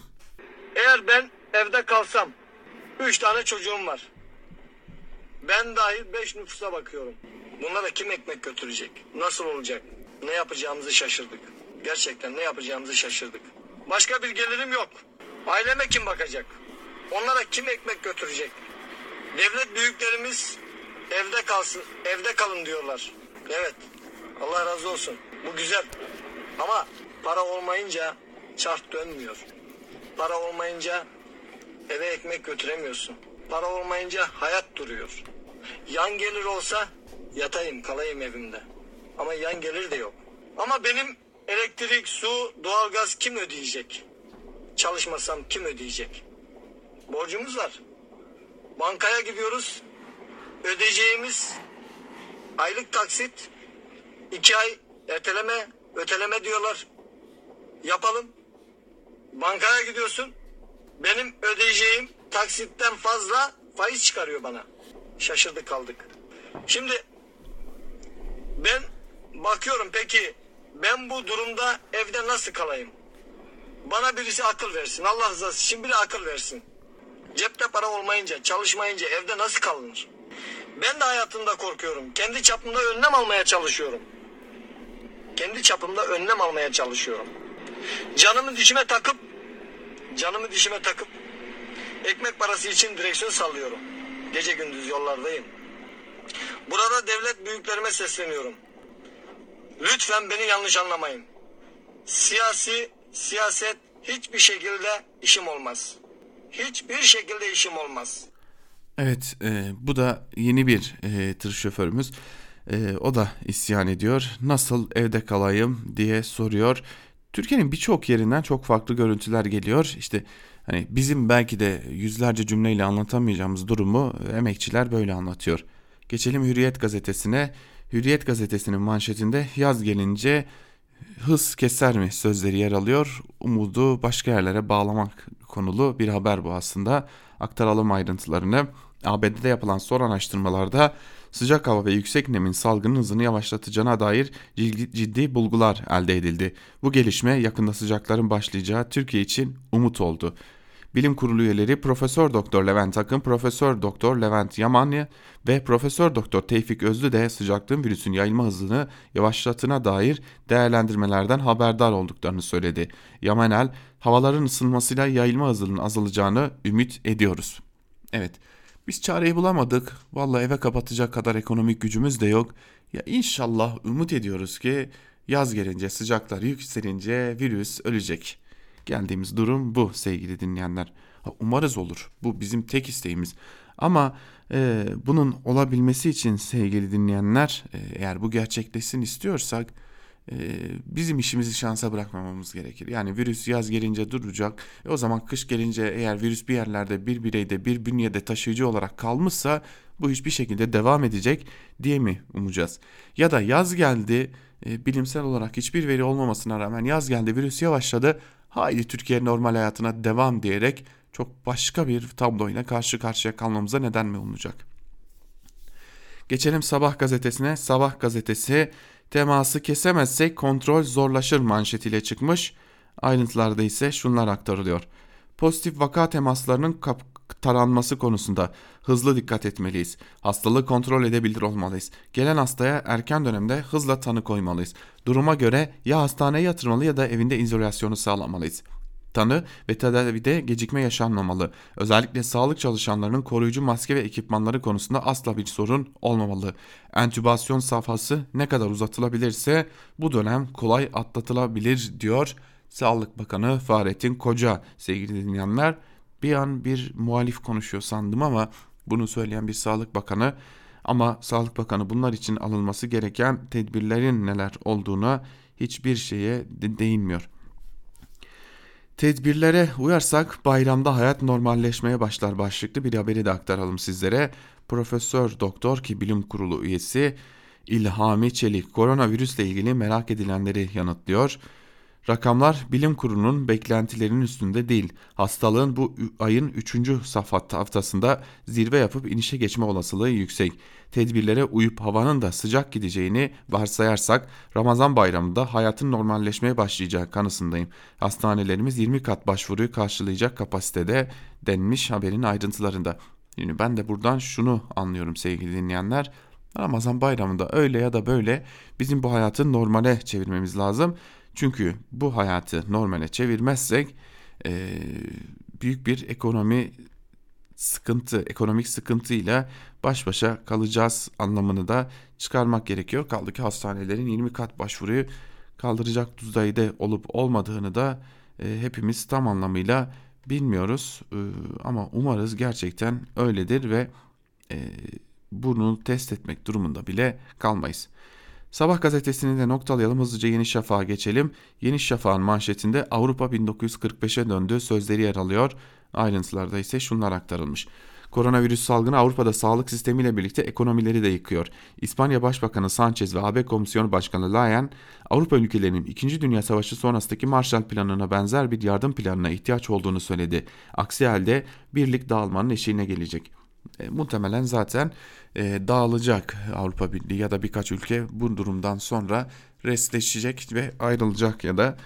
Eğer ben evde kalsam, üç tane çocuğum var. Ben dahil beş nüfusa bakıyorum. Bunlara kim ekmek götürecek? Nasıl olacak? Ne yapacağımızı şaşırdık. Gerçekten ne yapacağımızı şaşırdık. Başka bir gelirim yok. Aileme kim bakacak? Onlara kim ekmek götürecek? Devlet büyüklerimiz evde kalsın, evde kalın diyorlar. Evet. Allah razı olsun. Bu güzel. Ama para olmayınca çark dönmüyor. Para olmayınca eve ekmek götüremiyorsun. Para olmayınca hayat duruyor. Yan gelir olsa yatayım kalayım evimde. Ama yan gelir de yok. Ama benim elektrik, su, doğalgaz kim ödeyecek? Çalışmasam kim ödeyecek? Borcumuz var. Bankaya gidiyoruz. Ödeyeceğimiz aylık taksit iki ay erteleme öteleme diyorlar. Yapalım. Bankaya gidiyorsun. Benim ödeyeceğim taksitten fazla faiz çıkarıyor bana. Şaşırdık kaldık. Şimdi ben bakıyorum peki ben bu durumda evde nasıl kalayım? Bana birisi akıl versin. Allah rızası için biri akıl versin. Cepte para olmayınca, çalışmayınca evde nasıl kalınır? Ben de hayatımda korkuyorum. Kendi çapımda önlem almaya çalışıyorum. Kendi çapımda önlem almaya çalışıyorum. Canımı dişime takıp, canımı dişime takıp ekmek parası için direksiyon sallıyorum. Gece gündüz yollardayım. Burada devlet büyüklerime sesleniyorum. Lütfen beni yanlış anlamayın. Siyasi, siyaset hiçbir şekilde işim olmaz. Hiçbir şekilde işim olmaz. Evet e, bu da yeni bir e, tır şoförümüz. E, o da isyan ediyor. Nasıl evde kalayım diye soruyor. Türkiye'nin birçok yerinden çok farklı görüntüler geliyor. İşte hani bizim belki de yüzlerce cümleyle anlatamayacağımız durumu emekçiler böyle anlatıyor. Geçelim Hürriyet gazetesine. Hürriyet gazetesinin manşetinde yaz gelince hız keser mi sözleri yer alıyor. Umudu başka yerlere bağlamak konulu bir haber bu aslında. Aktaralım ayrıntılarını. ABD'de yapılan son araştırmalarda sıcak hava ve yüksek nemin salgının hızını yavaşlatacağına dair ciddi bulgular elde edildi. Bu gelişme yakında sıcakların başlayacağı Türkiye için umut oldu. Bilim Kurulu üyeleri Profesör Doktor Levent Akın, Profesör Doktor Levent Yamanya ve Profesör Doktor Tevfik Özlü de sıcaklığın virüsün yayılma hızını yavaşlatına dair değerlendirmelerden haberdar olduklarını söyledi. Yamanel, havaların ısınmasıyla yayılma hızının azalacağını ümit ediyoruz. Evet, biz çareyi bulamadık. Vallahi eve kapatacak kadar ekonomik gücümüz de yok. Ya inşallah umut ediyoruz ki yaz gelince sıcaklar yükselince virüs ölecek. Geldiğimiz durum bu sevgili dinleyenler. Umarız olur. Bu bizim tek isteğimiz. Ama e, bunun olabilmesi için sevgili dinleyenler e, eğer bu gerçekleşsin istiyorsak bizim işimizi şansa bırakmamamız gerekir. Yani virüs yaz gelince duracak. E, o zaman kış gelince eğer virüs bir yerlerde bir bireyde bir bünyede taşıyıcı olarak kalmışsa bu hiçbir şekilde devam edecek diye mi umacağız? Ya da yaz geldi e, bilimsel olarak hiçbir veri olmamasına rağmen yaz geldi virüs yavaşladı haydi Türkiye normal hayatına devam diyerek çok başka bir tabloyla karşı karşıya kalmamıza neden mi olacak? Geçelim Sabah gazetesine. Sabah gazetesi teması kesemezsek kontrol zorlaşır manşetiyle çıkmış. Ayrıntılarda ise şunlar aktarılıyor. Pozitif vaka temaslarının taranması konusunda hızlı dikkat etmeliyiz. Hastalığı kontrol edebilir olmalıyız. Gelen hastaya erken dönemde hızla tanı koymalıyız. Duruma göre ya hastaneye yatırmalı ya da evinde izolasyonu sağlamalıyız. Tanı ve tedavide gecikme yaşanmamalı. Özellikle sağlık çalışanlarının koruyucu maske ve ekipmanları konusunda asla bir sorun olmamalı. Entübasyon safhası ne kadar uzatılabilirse bu dönem kolay atlatılabilir diyor Sağlık Bakanı Fahrettin Koca sevgili dinleyenler. Bir an bir muhalif konuşuyor sandım ama bunu söyleyen bir Sağlık Bakanı ama Sağlık Bakanı bunlar için alınması gereken tedbirlerin neler olduğuna hiçbir şeye de değinmiyor. Tedbirlere uyarsak bayramda hayat normalleşmeye başlar başlıklı bir haberi de aktaralım sizlere. Profesör Doktor ki bilim kurulu üyesi İlhami Çelik koronavirüsle ilgili merak edilenleri yanıtlıyor. Rakamlar bilim kurulunun beklentilerinin üstünde değil. Hastalığın bu ayın 3. safhat haftasında zirve yapıp inişe geçme olasılığı yüksek. Tedbirlere uyup havanın da sıcak gideceğini varsayarsak Ramazan bayramında hayatın normalleşmeye başlayacağı kanısındayım. Hastanelerimiz 20 kat başvuruyu karşılayacak kapasitede denmiş haberin ayrıntılarında. Yani ben de buradan şunu anlıyorum sevgili dinleyenler. Ramazan bayramında öyle ya da böyle bizim bu hayatı normale çevirmemiz lazım. Çünkü bu hayatı normale çevirmezsek e, büyük bir ekonomi sıkıntı, ekonomik sıkıntıyla baş başa kalacağız anlamını da çıkarmak gerekiyor. Kaldı ki hastanelerin 20 kat başvuruyu kaldıracak düzeyde olup olmadığını da e, hepimiz tam anlamıyla bilmiyoruz. E, ama umarız gerçekten öyledir ve e, bunu test etmek durumunda bile kalmayız. Sabah gazetesini de noktalayalım hızlıca Yeni Şafak'a geçelim. Yeni Şafak'ın manşetinde Avrupa 1945'e döndü sözleri yer alıyor. Ayrıntılarda ise şunlar aktarılmış. Koronavirüs salgını Avrupa'da sağlık sistemiyle birlikte ekonomileri de yıkıyor. İspanya Başbakanı Sanchez ve AB Komisyonu Başkanı Leyen, Avrupa ülkelerinin 2. Dünya Savaşı sonrasındaki Marshall Planı'na benzer bir yardım planına ihtiyaç olduğunu söyledi. Aksi halde birlik dağılmanın eşiğine gelecek. E, muhtemelen zaten e, dağılacak Avrupa Birliği ya da birkaç ülke bu durumdan sonra restleşecek ve ayrılacak ya da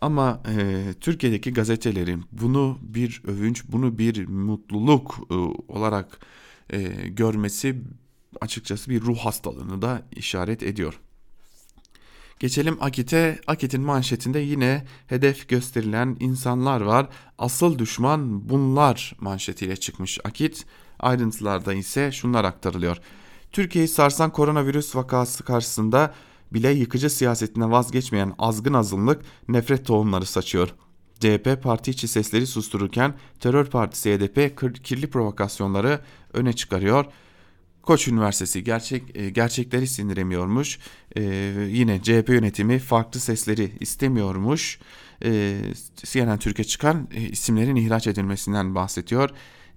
ama e, Türkiye'deki gazetelerin bunu bir övünç, bunu bir mutluluk e, olarak e, görmesi açıkçası bir ruh hastalığını da işaret ediyor. Geçelim Akit'e. Akit'in manşetinde yine hedef gösterilen insanlar var. Asıl düşman bunlar manşetiyle çıkmış Akit. Ayrıntılarda ise şunlar aktarılıyor. Türkiye'yi sarsan koronavirüs vakası karşısında bile yıkıcı siyasetine vazgeçmeyen azgın azınlık nefret tohumları saçıyor. CHP parti içi sesleri sustururken terör partisi HDP kirli provokasyonları öne çıkarıyor. Koç Üniversitesi gerçek e, gerçekleri sindiremiyormuş. Ee, yine CHP yönetimi farklı sesleri istemiyormuş. Ee, CNN Türkiye çıkan e, isimlerin ihraç edilmesinden bahsediyor.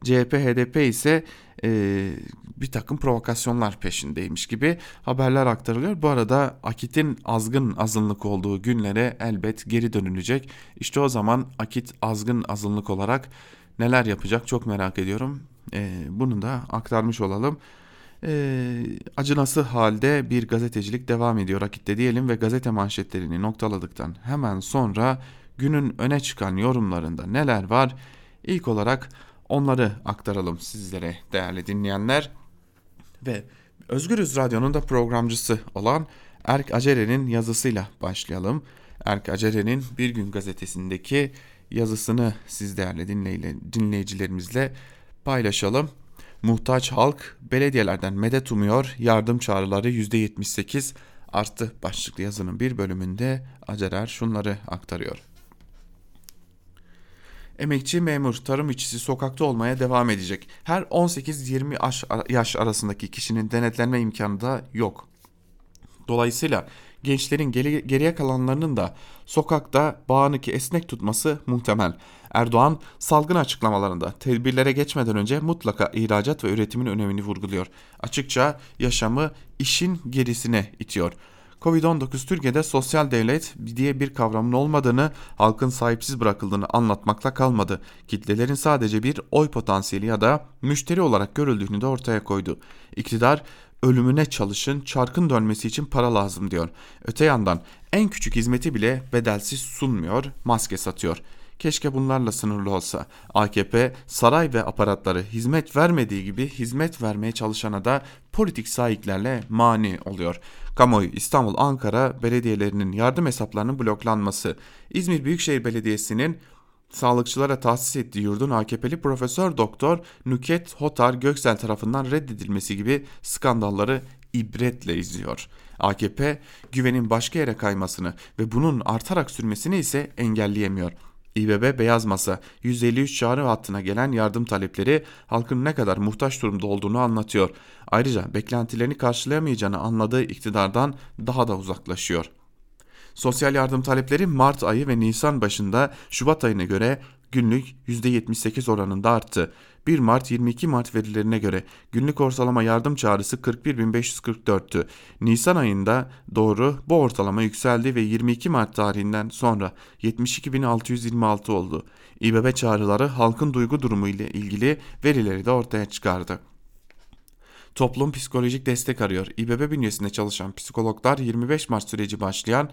CHP HDP ise e, bir takım provokasyonlar peşindeymiş gibi haberler aktarılıyor. Bu arada Akit'in azgın azınlık olduğu günlere elbet geri dönülecek. İşte o zaman Akit azgın azınlık olarak neler yapacak çok merak ediyorum. E, bunu da aktarmış olalım. E, acınası halde bir gazetecilik devam ediyor Akit'te diyelim ve gazete manşetlerini noktaladıktan hemen sonra günün öne çıkan yorumlarında neler var? İlk olarak Onları aktaralım sizlere değerli dinleyenler. Ve Özgürüz Radyo'nun da programcısı olan Erk Acere'nin yazısıyla başlayalım. Erk Acere'nin Bir Gün gazetesindeki yazısını siz değerli dinleyicilerimizle paylaşalım. Muhtaç halk belediyelerden medet umuyor, yardım çağrıları %78 arttı başlıklı yazının bir bölümünde Acerer şunları aktarıyor. Emekçi memur, tarım işçisi sokakta olmaya devam edecek. Her 18-20 yaş arasındaki kişinin denetlenme imkanı da yok. Dolayısıyla gençlerin geriye kalanlarının da sokakta bağını ki esnek tutması muhtemel. Erdoğan salgın açıklamalarında tedbirlere geçmeden önce mutlaka ihracat ve üretimin önemini vurguluyor. Açıkça yaşamı işin gerisine itiyor. Covid-19 Türkiye'de sosyal devlet diye bir kavramın olmadığını, halkın sahipsiz bırakıldığını anlatmakla kalmadı. Kitlelerin sadece bir oy potansiyeli ya da müşteri olarak görüldüğünü de ortaya koydu. İktidar ölümüne çalışın, çarkın dönmesi için para lazım diyor. Öte yandan en küçük hizmeti bile bedelsiz sunmuyor, maske satıyor. Keşke bunlarla sınırlı olsa. AKP saray ve aparatları hizmet vermediği gibi hizmet vermeye çalışana da politik sahiplerle mani oluyor. Kamuoyu İstanbul, Ankara belediyelerinin yardım hesaplarının bloklanması, İzmir Büyükşehir Belediyesi'nin sağlıkçılara tahsis ettiği yurdun AKP'li Profesör Doktor Nüket Hotar Göksel tarafından reddedilmesi gibi skandalları ibretle izliyor. AKP güvenin başka yere kaymasını ve bunun artarak sürmesini ise engelleyemiyor. İBB Beyaz Masa 153 çağrı hattına gelen yardım talepleri halkın ne kadar muhtaç durumda olduğunu anlatıyor. Ayrıca beklentilerini karşılayamayacağını anladığı iktidardan daha da uzaklaşıyor. Sosyal yardım talepleri Mart ayı ve Nisan başında Şubat ayına göre günlük %78 oranında arttı. 1 Mart 22 Mart verilerine göre günlük ortalama yardım çağrısı 41.544'tü. Nisan ayında doğru bu ortalama yükseldi ve 22 Mart tarihinden sonra 72.626 oldu. İBB çağrıları halkın duygu durumu ile ilgili verileri de ortaya çıkardı. Toplum psikolojik destek arıyor. İBB bünyesinde çalışan psikologlar 25 Mart süreci başlayan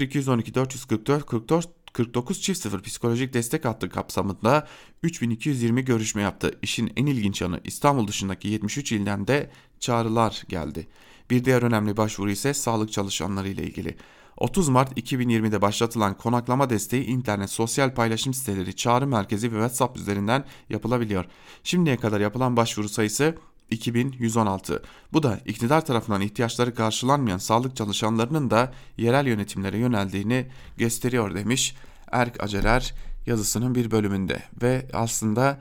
0212 444 44 49 çift 0 psikolojik destek hattı kapsamında 3220 görüşme yaptı. İşin en ilginç yanı İstanbul dışındaki 73 ilden de çağrılar geldi. Bir diğer önemli başvuru ise sağlık çalışanları ile ilgili. 30 Mart 2020'de başlatılan konaklama desteği internet, sosyal paylaşım siteleri, çağrı merkezi ve WhatsApp üzerinden yapılabiliyor. Şimdiye kadar yapılan başvuru sayısı 2116. Bu da iktidar tarafından ihtiyaçları karşılanmayan sağlık çalışanlarının da yerel yönetimlere yöneldiğini gösteriyor demiş Erk Acerer yazısının bir bölümünde ve aslında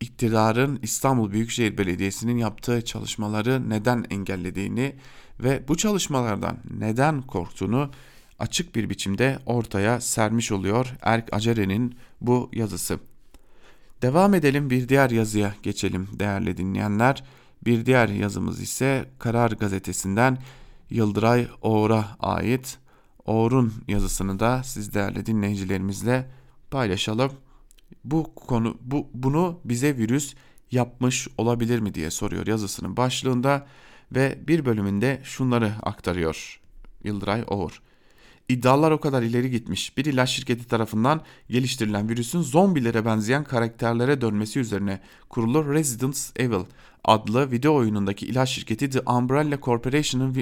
iktidarın İstanbul Büyükşehir Belediyesi'nin yaptığı çalışmaları neden engellediğini ve bu çalışmalardan neden korktuğunu açık bir biçimde ortaya sermiş oluyor Erk Acere'nin bu yazısı. Devam edelim bir diğer yazıya geçelim değerli dinleyenler. Bir diğer yazımız ise Karar Gazetesi'nden Yıldıray Oğur'a ait. Oğur'un yazısını da siz değerli dinleyicilerimizle paylaşalım. Bu konu bu bunu bize virüs yapmış olabilir mi diye soruyor yazısının başlığında ve bir bölümünde şunları aktarıyor Yıldıray Oğur. İddialar o kadar ileri gitmiş. Bir ilaç şirketi tarafından geliştirilen virüsün zombilere benzeyen karakterlere dönmesi üzerine kurulu Resident Evil adlı video oyunundaki ilaç şirketi The Umbrella Corporation'ın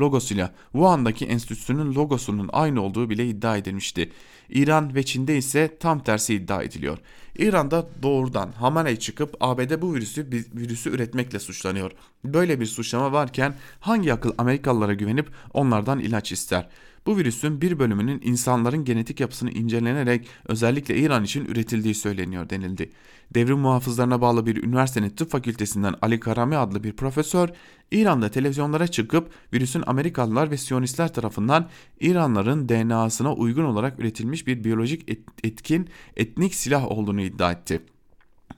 logosuyla Wuhan'daki enstitüsünün logosunun aynı olduğu bile iddia edilmişti. İran ve Çin'de ise tam tersi iddia ediliyor. İran'da doğrudan Hamaney çıkıp ABD bu virüsü virüsü üretmekle suçlanıyor. Böyle bir suçlama varken hangi akıl Amerikalılara güvenip onlardan ilaç ister? Bu virüsün bir bölümünün insanların genetik yapısını incelenerek özellikle İran için üretildiği söyleniyor denildi. Devrim muhafızlarına bağlı bir üniversitenin tıp fakültesinden Ali Karami adlı bir profesör İran'da televizyonlara çıkıp virüsün Amerikalılar ve Siyonistler tarafından İranların DNA'sına uygun olarak üretilmiş bir biyolojik etkin etnik silah olduğunu iddia etti.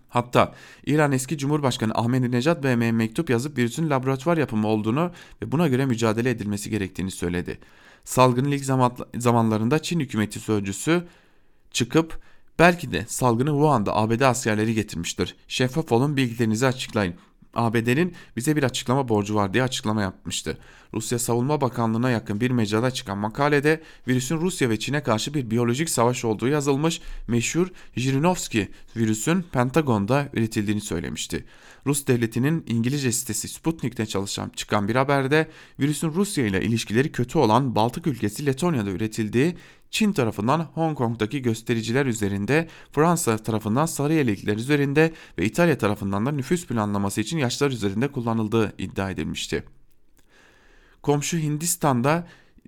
Hatta İran eski Cumhurbaşkanı Ahmadinejad BM'ye mektup yazıp virüsün laboratuvar yapımı olduğunu ve buna göre mücadele edilmesi gerektiğini söyledi. Salgının ilk zamanlarında Çin hükümeti sözcüsü çıkıp belki de salgını Wuhan'da ABD askerleri getirmiştir. Şeffaf olun bilgilerinizi açıklayın. ABD'nin bize bir açıklama borcu var diye açıklama yapmıştı. Rusya Savunma Bakanlığı'na yakın bir mecrada çıkan makalede virüsün Rusya ve Çin'e karşı bir biyolojik savaş olduğu yazılmış meşhur Jirinovski virüsün Pentagon'da üretildiğini söylemişti. Rus devletinin İngilizce sitesi Sputnik'te çalışan çıkan bir haberde virüsün Rusya ile ilişkileri kötü olan Baltık ülkesi Letonya'da üretildiği Çin tarafından Hong Kong'daki göstericiler üzerinde, Fransa tarafından sarı yelekliler üzerinde ve İtalya tarafından da nüfus planlaması için yaşlar üzerinde kullanıldığı iddia edilmişti. Komşu Hindistan'da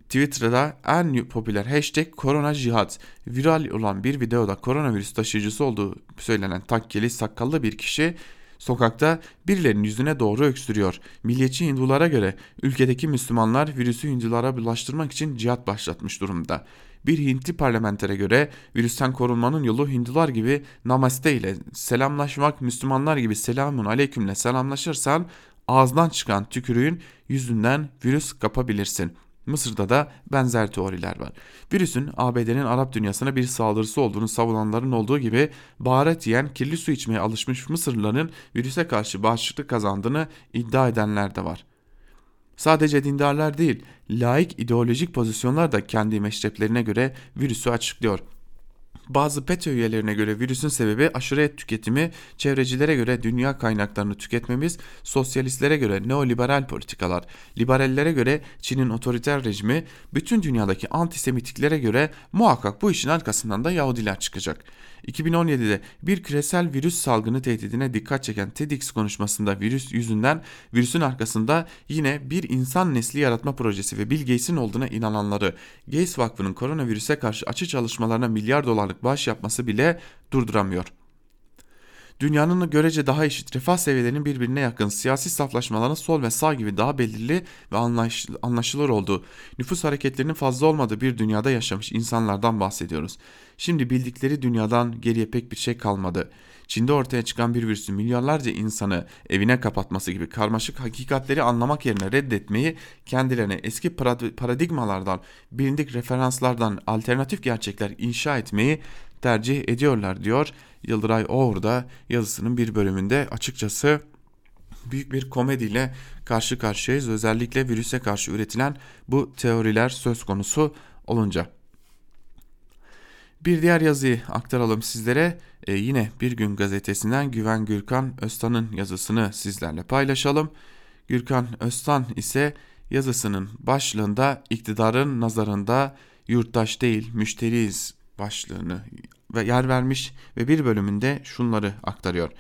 Twitter'da en popüler hashtag korona cihat viral olan bir videoda koronavirüs taşıyıcısı olduğu söylenen takkeli sakallı bir kişi sokakta birilerinin yüzüne doğru öksürüyor. Milliyetçi Hindulara göre ülkedeki Müslümanlar virüsü Hindulara bulaştırmak için cihat başlatmış durumda. Bir Hintli parlamentere göre virüsten korunmanın yolu Hindular gibi namaste ile selamlaşmak, Müslümanlar gibi selamun aleykümle selamlaşırsan ağızdan çıkan tükürüğün yüzünden virüs kapabilirsin. Mısır'da da benzer teoriler var. Virüsün ABD'nin Arap dünyasına bir saldırısı olduğunu savunanların olduğu gibi baharat yiyen, kirli su içmeye alışmış Mısırlıların virüse karşı bağışıklık kazandığını iddia edenler de var. Sadece dindarlar değil, laik ideolojik pozisyonlar da kendi meşreplerine göre virüsü açıklıyor. Bazı PETÖ üyelerine göre virüsün sebebi aşırı et tüketimi, çevrecilere göre dünya kaynaklarını tüketmemiz, sosyalistlere göre neoliberal politikalar, liberallere göre Çin'in otoriter rejimi, bütün dünyadaki antisemitiklere göre muhakkak bu işin arkasından da Yahudiler çıkacak. 2017'de bir küresel virüs salgını tehdidine dikkat çeken TEDx konuşmasında virüs yüzünden virüsün arkasında yine bir insan nesli yaratma projesi ve Bill Gates'in olduğuna inananları Gates Vakfı'nın koronavirüse karşı açı çalışmalarına milyar dolarlık bağış yapması bile durduramıyor dünyanın görece daha eşit refah seviyelerinin birbirine yakın siyasi saflaşmaların sol ve sağ gibi daha belirli ve anlaşılır olduğu, nüfus hareketlerinin fazla olmadığı bir dünyada yaşamış insanlardan bahsediyoruz. Şimdi bildikleri dünyadan geriye pek bir şey kalmadı. Çin'de ortaya çıkan bir virüsün milyarlarca insanı evine kapatması gibi karmaşık hakikatleri anlamak yerine reddetmeyi, kendilerine eski paradigmalardan, bilindik referanslardan alternatif gerçekler inşa etmeyi tercih ediyorlar diyor Yıldıray Oğur yazısının bir bölümünde açıkçası büyük bir komediyle karşı karşıyayız. Özellikle virüse karşı üretilen bu teoriler söz konusu olunca. Bir diğer yazıyı aktaralım sizlere. Ee, yine Bir Gün gazetesinden Güven Gürkan Öztan'ın yazısını sizlerle paylaşalım. Gürkan Öztan ise yazısının başlığında iktidarın nazarında yurttaş değil müşteriyiz başlığını ve yer vermiş ve bir bölümünde şunları aktarıyor.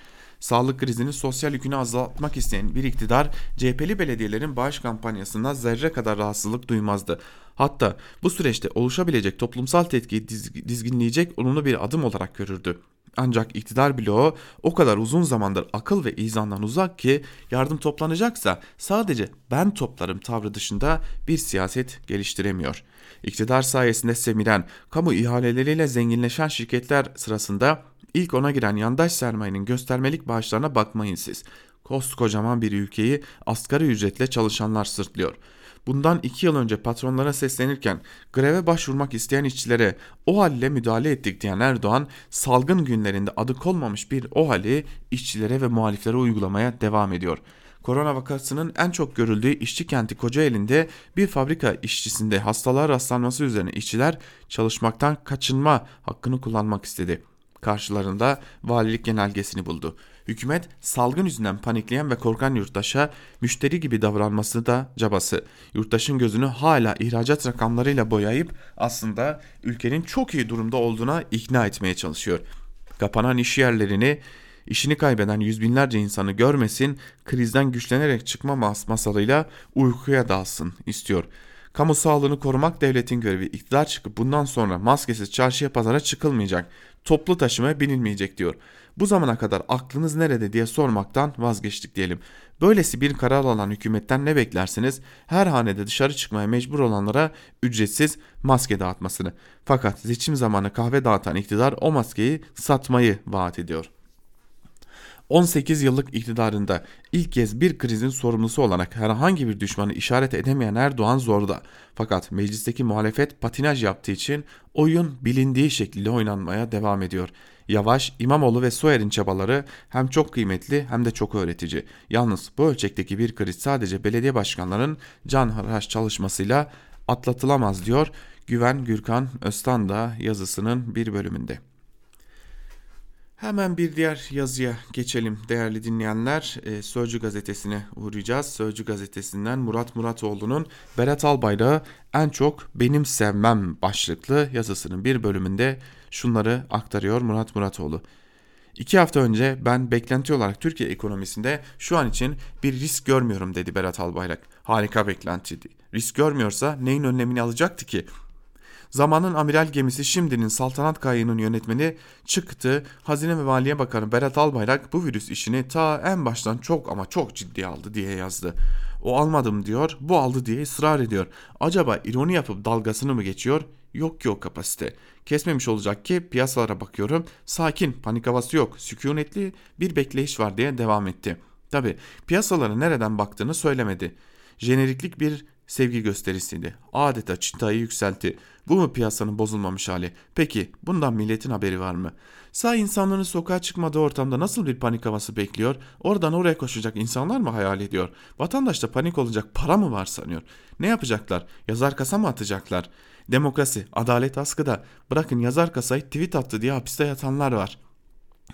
Sağlık krizinin sosyal yükünü azaltmak isteyen bir iktidar CHP'li belediyelerin bağış kampanyasında zerre kadar rahatsızlık duymazdı. Hatta bu süreçte oluşabilecek toplumsal tetkiyi dizginleyecek olumlu bir adım olarak görürdü. Ancak iktidar bloğu o kadar uzun zamandır akıl ve izandan uzak ki yardım toplanacaksa sadece ben toplarım tavrı dışında bir siyaset geliştiremiyor. İktidar sayesinde semiren, kamu ihaleleriyle zenginleşen şirketler sırasında ilk ona giren yandaş sermayenin göstermelik bağışlarına bakmayın siz. Koskocaman bir ülkeyi asgari ücretle çalışanlar sırtlıyor. Bundan iki yıl önce patronlara seslenirken greve başvurmak isteyen işçilere o halle müdahale ettik diyen Erdoğan salgın günlerinde adı konmamış bir o hali işçilere ve muhaliflere uygulamaya devam ediyor.'' Korona vakasının en çok görüldüğü işçi kenti Kocaeli'nde bir fabrika işçisinde hastalığa rastlanması üzerine işçiler çalışmaktan kaçınma hakkını kullanmak istedi. Karşılarında valilik genelgesini buldu. Hükümet salgın yüzünden panikleyen ve korkan yurttaşa müşteri gibi davranması da cabası. Yurttaşın gözünü hala ihracat rakamlarıyla boyayıp aslında ülkenin çok iyi durumda olduğuna ikna etmeye çalışıyor. Kapanan iş yerlerini işini kaybeden yüz binlerce insanı görmesin, krizden güçlenerek çıkma mas masalıyla uykuya dalsın istiyor. Kamu sağlığını korumak devletin görevi. İktidar çıkıp bundan sonra maskesiz çarşıya pazara çıkılmayacak. Toplu taşıma binilmeyecek diyor. Bu zamana kadar aklınız nerede diye sormaktan vazgeçtik diyelim. Böylesi bir karar alan hükümetten ne beklersiniz? Her hanede dışarı çıkmaya mecbur olanlara ücretsiz maske dağıtmasını. Fakat seçim zamanı kahve dağıtan iktidar o maskeyi satmayı vaat ediyor.'' 18 yıllık iktidarında ilk kez bir krizin sorumlusu olarak herhangi bir düşmanı işaret edemeyen Erdoğan zorda. Fakat meclisteki muhalefet patinaj yaptığı için oyun bilindiği şekilde oynanmaya devam ediyor. Yavaş, İmamoğlu ve Soyer'in çabaları hem çok kıymetli hem de çok öğretici. Yalnız bu ölçekteki bir kriz sadece belediye başkanlarının can haraç çalışmasıyla atlatılamaz diyor Güven Gürkan Öztan da yazısının bir bölümünde. Hemen bir diğer yazıya geçelim değerli dinleyenler. E, Sözcü gazetesine uğrayacağız. Sözcü gazetesinden Murat Muratoğlu'nun Berat Albayrak'ı en çok benim sevmem başlıklı yazısının bir bölümünde şunları aktarıyor Murat Muratoğlu. İki hafta önce ben beklenti olarak Türkiye ekonomisinde şu an için bir risk görmüyorum dedi Berat Albayrak. Harika beklentiydi. Risk görmüyorsa neyin önlemini alacaktı ki? Zamanın amiral gemisi şimdinin saltanat kayığının yönetmeni çıktı. Hazine ve Maliye Bakanı Berat Albayrak bu virüs işini ta en baştan çok ama çok ciddiye aldı diye yazdı. O almadım diyor, bu aldı diye ısrar ediyor. Acaba ironi yapıp dalgasını mı geçiyor? Yok ki o kapasite. Kesmemiş olacak ki piyasalara bakıyorum. Sakin, panik havası yok. Sükunetli bir bekleyiş var diye devam etti. Tabi piyasalara nereden baktığını söylemedi. Jeneriklik bir sevgi gösterisiydi. Adeta çıtayı yükseltti. Bu mu piyasanın bozulmamış hali? Peki bundan milletin haberi var mı? Sağ insanların sokağa çıkmadığı ortamda nasıl bir panik havası bekliyor? Oradan oraya koşacak insanlar mı hayal ediyor? Vatandaşta panik olacak para mı var sanıyor? Ne yapacaklar? Yazar kasa mı atacaklar? Demokrasi, adalet askıda. Bırakın yazar kasayı tweet attı diye hapiste yatanlar var.''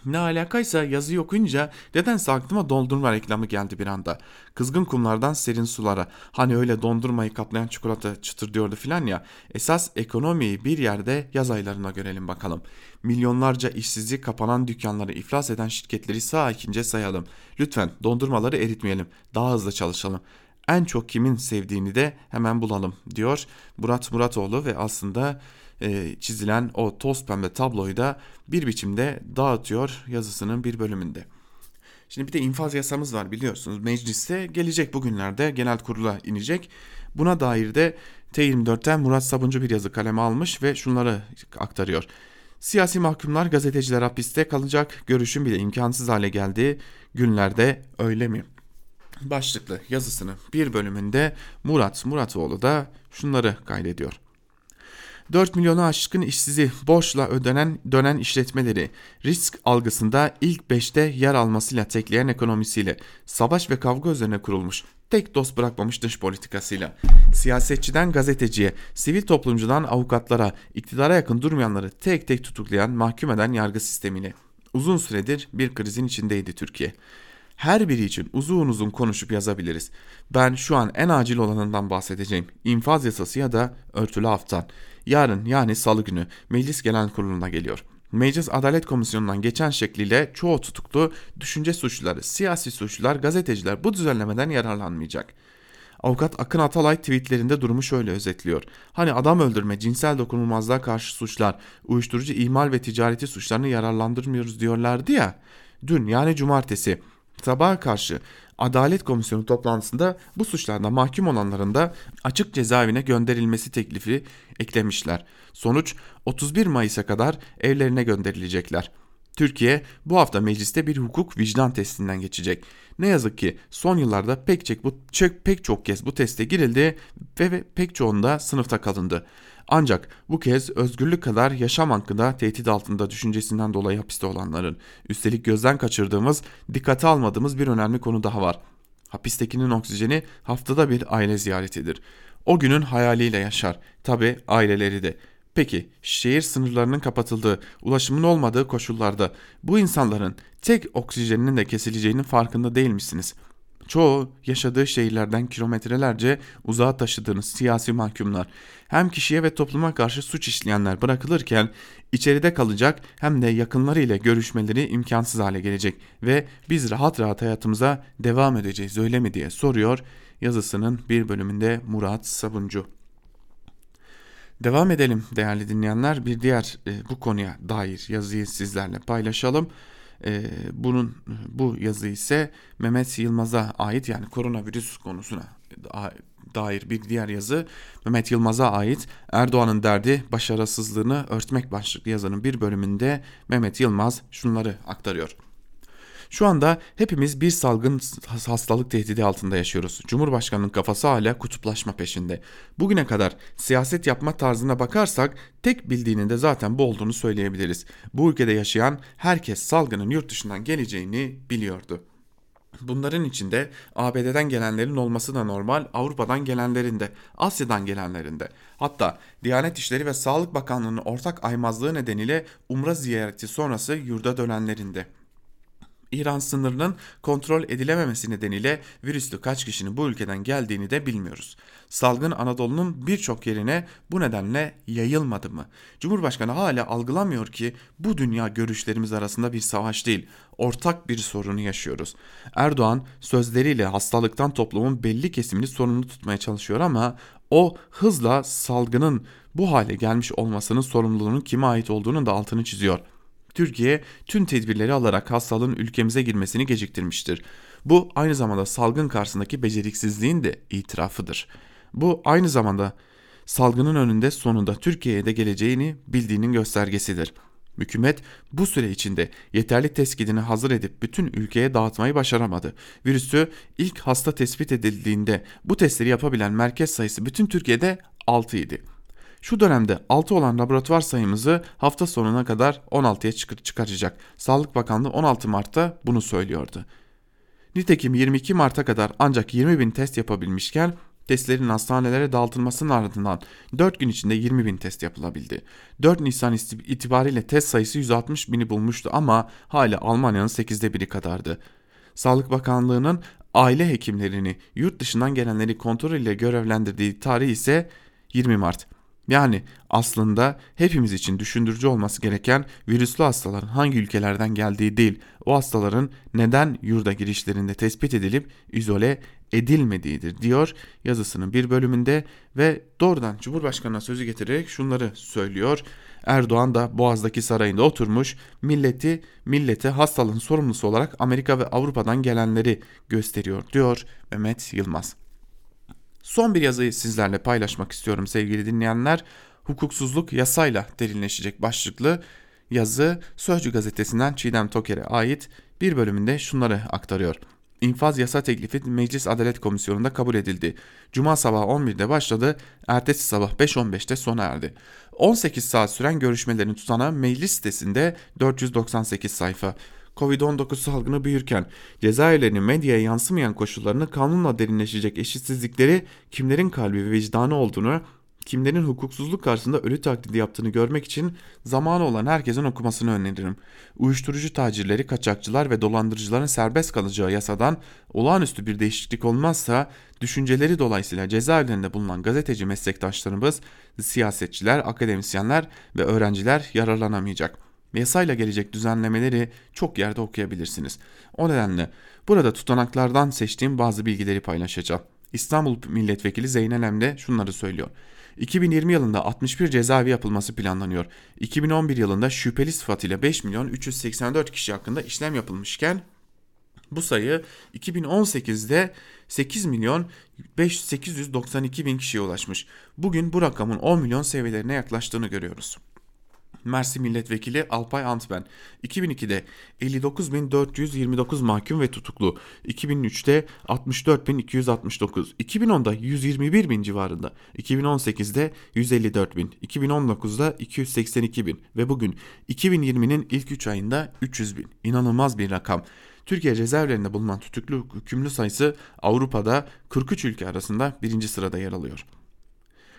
Ne alakaysa yazıyı okuyunca nedense aklıma dondurma reklamı geldi bir anda. Kızgın kumlardan serin sulara. Hani öyle dondurmayı kaplayan çikolata çıtır diyordu filan ya. Esas ekonomiyi bir yerde yaz aylarına görelim bakalım. Milyonlarca işsizlik kapanan dükkanları iflas eden şirketleri sağ sayalım. Lütfen dondurmaları eritmeyelim. Daha hızlı çalışalım en çok kimin sevdiğini de hemen bulalım diyor Murat Muratoğlu ve aslında e, çizilen o toz pembe tabloyu da bir biçimde dağıtıyor yazısının bir bölümünde. Şimdi bir de infaz yasamız var biliyorsunuz. Mecliste gelecek bugünlerde genel kurula inecek. Buna dair de T24'ten Murat Sabuncu bir yazı kaleme almış ve şunları aktarıyor. Siyasi mahkumlar gazeteciler hapiste kalacak görüşün bile imkansız hale geldiği günlerde öyle mi? Başlıklı yazısının bir bölümünde Murat Muratoğlu da şunları kaydediyor. 4 milyonu aşkın işsizi borçla ödenen dönen işletmeleri risk algısında ilk 5'te yer almasıyla tekleyen ekonomisiyle savaş ve kavga üzerine kurulmuş tek dost bırakmamış dış politikasıyla siyasetçiden gazeteciye, sivil toplumcudan avukatlara, iktidara yakın durmayanları tek tek tutuklayan, mahkum eden yargı sistemiyle uzun süredir bir krizin içindeydi Türkiye. Her biri için uzun uzun konuşup yazabiliriz. Ben şu an en acil olanından bahsedeceğim. İnfaz yasası ya da örtülü haftan. Yarın yani salı günü Meclis Genel Kurulu'na geliyor. Meclis Adalet Komisyonu'ndan geçen şekliyle çoğu tutuklu, düşünce suçluları, siyasi suçlular, gazeteciler bu düzenlemeden yararlanmayacak. Avukat Akın Atalay tweetlerinde durumu şöyle özetliyor. Hani adam öldürme, cinsel dokunulmazlığa karşı suçlar, uyuşturucu imal ve ticareti suçlarını yararlandırmıyoruz diyorlardı ya. Dün yani cumartesi sabaha karşı Adalet Komisyonu toplantısında bu suçlarda mahkum olanların da açık cezaevine gönderilmesi teklifi eklemişler. Sonuç 31 Mayıs'a kadar evlerine gönderilecekler. Türkiye bu hafta mecliste bir hukuk vicdan testinden geçecek. Ne yazık ki son yıllarda pek çok, bu, pek çok kez bu teste girildi ve, ve pek çoğunda sınıfta kalındı. Ancak bu kez özgürlük kadar yaşam hakkında tehdit altında düşüncesinden dolayı hapiste olanların. Üstelik gözden kaçırdığımız, dikkate almadığımız bir önemli konu daha var. Hapistekinin oksijeni haftada bir aile ziyaretidir. O günün hayaliyle yaşar. Tabi aileleri de. Peki şehir sınırlarının kapatıldığı, ulaşımın olmadığı koşullarda bu insanların tek oksijeninin de kesileceğinin farkında değil misiniz?'' Çoğu yaşadığı şehirlerden kilometrelerce uzağa taşıdığınız siyasi mahkumlar hem kişiye ve topluma karşı suç işleyenler bırakılırken içeride kalacak hem de yakınlarıyla görüşmeleri imkansız hale gelecek ve biz rahat rahat hayatımıza devam edeceğiz öyle mi diye soruyor yazısının bir bölümünde Murat Sabuncu. Devam edelim değerli dinleyenler bir diğer e, bu konuya dair yazıyı sizlerle paylaşalım. E, bunun bu yazı ise Mehmet Yılmaz'a ait yani koronavirüs konusuna dair bir diğer yazı Mehmet Yılmaz'a ait Erdoğan'ın derdi başarısızlığını örtmek başlıklı yazının bir bölümünde Mehmet Yılmaz şunları aktarıyor. Şu anda hepimiz bir salgın hastalık tehdidi altında yaşıyoruz. Cumhurbaşkanının kafası hala kutuplaşma peşinde. Bugüne kadar siyaset yapma tarzına bakarsak tek bildiğinin de zaten bu olduğunu söyleyebiliriz. Bu ülkede yaşayan herkes salgının yurt dışından geleceğini biliyordu. Bunların içinde ABD'den gelenlerin olması da normal, Avrupa'dan gelenlerin de, Asya'dan gelenlerin de. Hatta Diyanet İşleri ve Sağlık Bakanlığı'nın ortak aymazlığı nedeniyle Umra ziyareti sonrası yurda dönenlerin de. İran sınırının kontrol edilememesi nedeniyle virüslü kaç kişinin bu ülkeden geldiğini de bilmiyoruz. Salgın Anadolu'nun birçok yerine bu nedenle yayılmadı mı? Cumhurbaşkanı hala algılamıyor ki bu dünya görüşlerimiz arasında bir savaş değil, ortak bir sorunu yaşıyoruz. Erdoğan sözleriyle hastalıktan toplumun belli kesimini sorumlu tutmaya çalışıyor ama o hızla salgının bu hale gelmiş olmasının sorumluluğunun kime ait olduğunu da altını çiziyor.'' Türkiye tüm tedbirleri alarak hastalığın ülkemize girmesini geciktirmiştir. Bu aynı zamanda salgın karşısındaki beceriksizliğin de itirafıdır. Bu aynı zamanda salgının önünde sonunda Türkiye'ye de geleceğini bildiğinin göstergesidir. Hükümet bu süre içinde yeterli tespitini hazır edip bütün ülkeye dağıtmayı başaramadı. Virüsü ilk hasta tespit edildiğinde bu testleri yapabilen merkez sayısı bütün Türkiye'de 6 idi. Şu dönemde 6 olan laboratuvar sayımızı hafta sonuna kadar 16'ya çıkaracak. Sağlık Bakanlığı 16 Mart'ta bunu söylüyordu. Nitekim 22 Mart'a kadar ancak 20 bin test yapabilmişken testlerin hastanelere dağıtılmasının ardından 4 gün içinde 20 bin test yapılabildi. 4 Nisan itibariyle test sayısı 160 bini bulmuştu ama hala Almanya'nın 8'de biri kadardı. Sağlık Bakanlığı'nın aile hekimlerini yurt dışından gelenleri kontrol ile görevlendirdiği tarih ise 20 Mart. Yani aslında hepimiz için düşündürücü olması gereken virüslü hastaların hangi ülkelerden geldiği değil, o hastaların neden yurda girişlerinde tespit edilip izole edilmediğidir diyor yazısının bir bölümünde ve doğrudan Cumhurbaşkanı'na sözü getirerek şunları söylüyor. Erdoğan da Boğaz'daki sarayında oturmuş milleti millete hastalığın sorumlusu olarak Amerika ve Avrupa'dan gelenleri gösteriyor diyor Mehmet Yılmaz. Son bir yazıyı sizlerle paylaşmak istiyorum sevgili dinleyenler. Hukuksuzluk yasayla derinleşecek başlıklı yazı Sözcü gazetesinden Çiğdem Toker'e ait bir bölümünde şunları aktarıyor. İnfaz yasa teklifi Meclis Adalet Komisyonu'nda kabul edildi. Cuma sabah 11'de başladı, ertesi sabah 5.15'te sona erdi. 18 saat süren görüşmelerin tutanağı meclis sitesinde 498 sayfa. Covid-19 salgını büyürken cezaevlerinin medyaya yansımayan koşullarını kanunla derinleşecek eşitsizlikleri kimlerin kalbi ve vicdanı olduğunu kimlerin hukuksuzluk karşısında ölü taklidi yaptığını görmek için zamanı olan herkesin okumasını öneririm. Uyuşturucu tacirleri, kaçakçılar ve dolandırıcıların serbest kalacağı yasadan olağanüstü bir değişiklik olmazsa düşünceleri dolayısıyla cezaevlerinde bulunan gazeteci meslektaşlarımız, siyasetçiler, akademisyenler ve öğrenciler yararlanamayacak.'' Yasayla gelecek düzenlemeleri çok yerde okuyabilirsiniz. O nedenle burada tutanaklardan seçtiğim bazı bilgileri paylaşacağım. İstanbul Milletvekili Zeynel Emre şunları söylüyor. 2020 yılında 61 cezaevi yapılması planlanıyor. 2011 yılında şüpheli sıfatıyla 5 milyon 384 kişi hakkında işlem yapılmışken bu sayı 2018'de 8 milyon 892 bin kişiye ulaşmış. Bugün bu rakamın 10 milyon seviyelerine yaklaştığını görüyoruz. Mersi Milletvekili Alpay Antben 2002'de 59.429 mahkum ve tutuklu, 2003'te 64.269, 2010'da 121.000 civarında, 2018'de 154.000, 2019'da 282.000 ve bugün 2020'nin ilk 3 ayında 300.000. İnanılmaz bir rakam. Türkiye cezaevlerinde bulunan tutuklu hükümlü sayısı Avrupa'da 43 ülke arasında birinci sırada yer alıyor.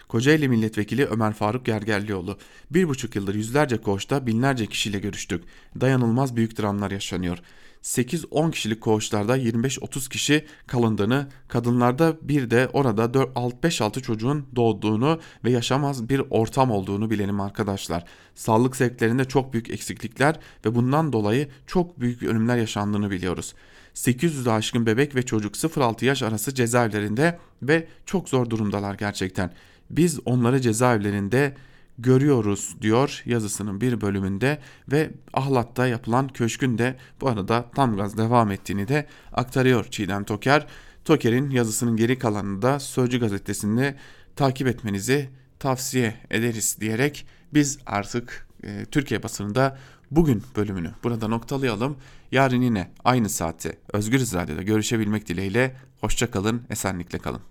Kocaeli Milletvekili Ömer Faruk Gergerlioğlu. Bir buçuk yıldır yüzlerce koğuşta binlerce kişiyle görüştük. Dayanılmaz büyük dramlar yaşanıyor. 8-10 kişilik koğuşlarda 25-30 kişi kalındığını, kadınlarda bir de orada 5-6 çocuğun doğduğunu ve yaşamaz bir ortam olduğunu bilelim arkadaşlar. Sağlık zevklerinde çok büyük eksiklikler ve bundan dolayı çok büyük ölümler yaşandığını biliyoruz. 800'ü aşkın bebek ve çocuk 0-6 yaş arası cezaevlerinde ve çok zor durumdalar gerçekten. Biz onları cezaevlerinde görüyoruz diyor yazısının bir bölümünde ve Ahlat'ta yapılan köşkün de bu arada tam gaz devam ettiğini de aktarıyor Çiğdem Toker. Toker'in yazısının geri kalanını da Sözcü gazetesinde takip etmenizi tavsiye ederiz diyerek biz artık e, Türkiye basınında bugün bölümünü burada noktalayalım. Yarın yine aynı saatte Özgür Radyo'da görüşebilmek dileğiyle hoşçakalın, esenlikle kalın.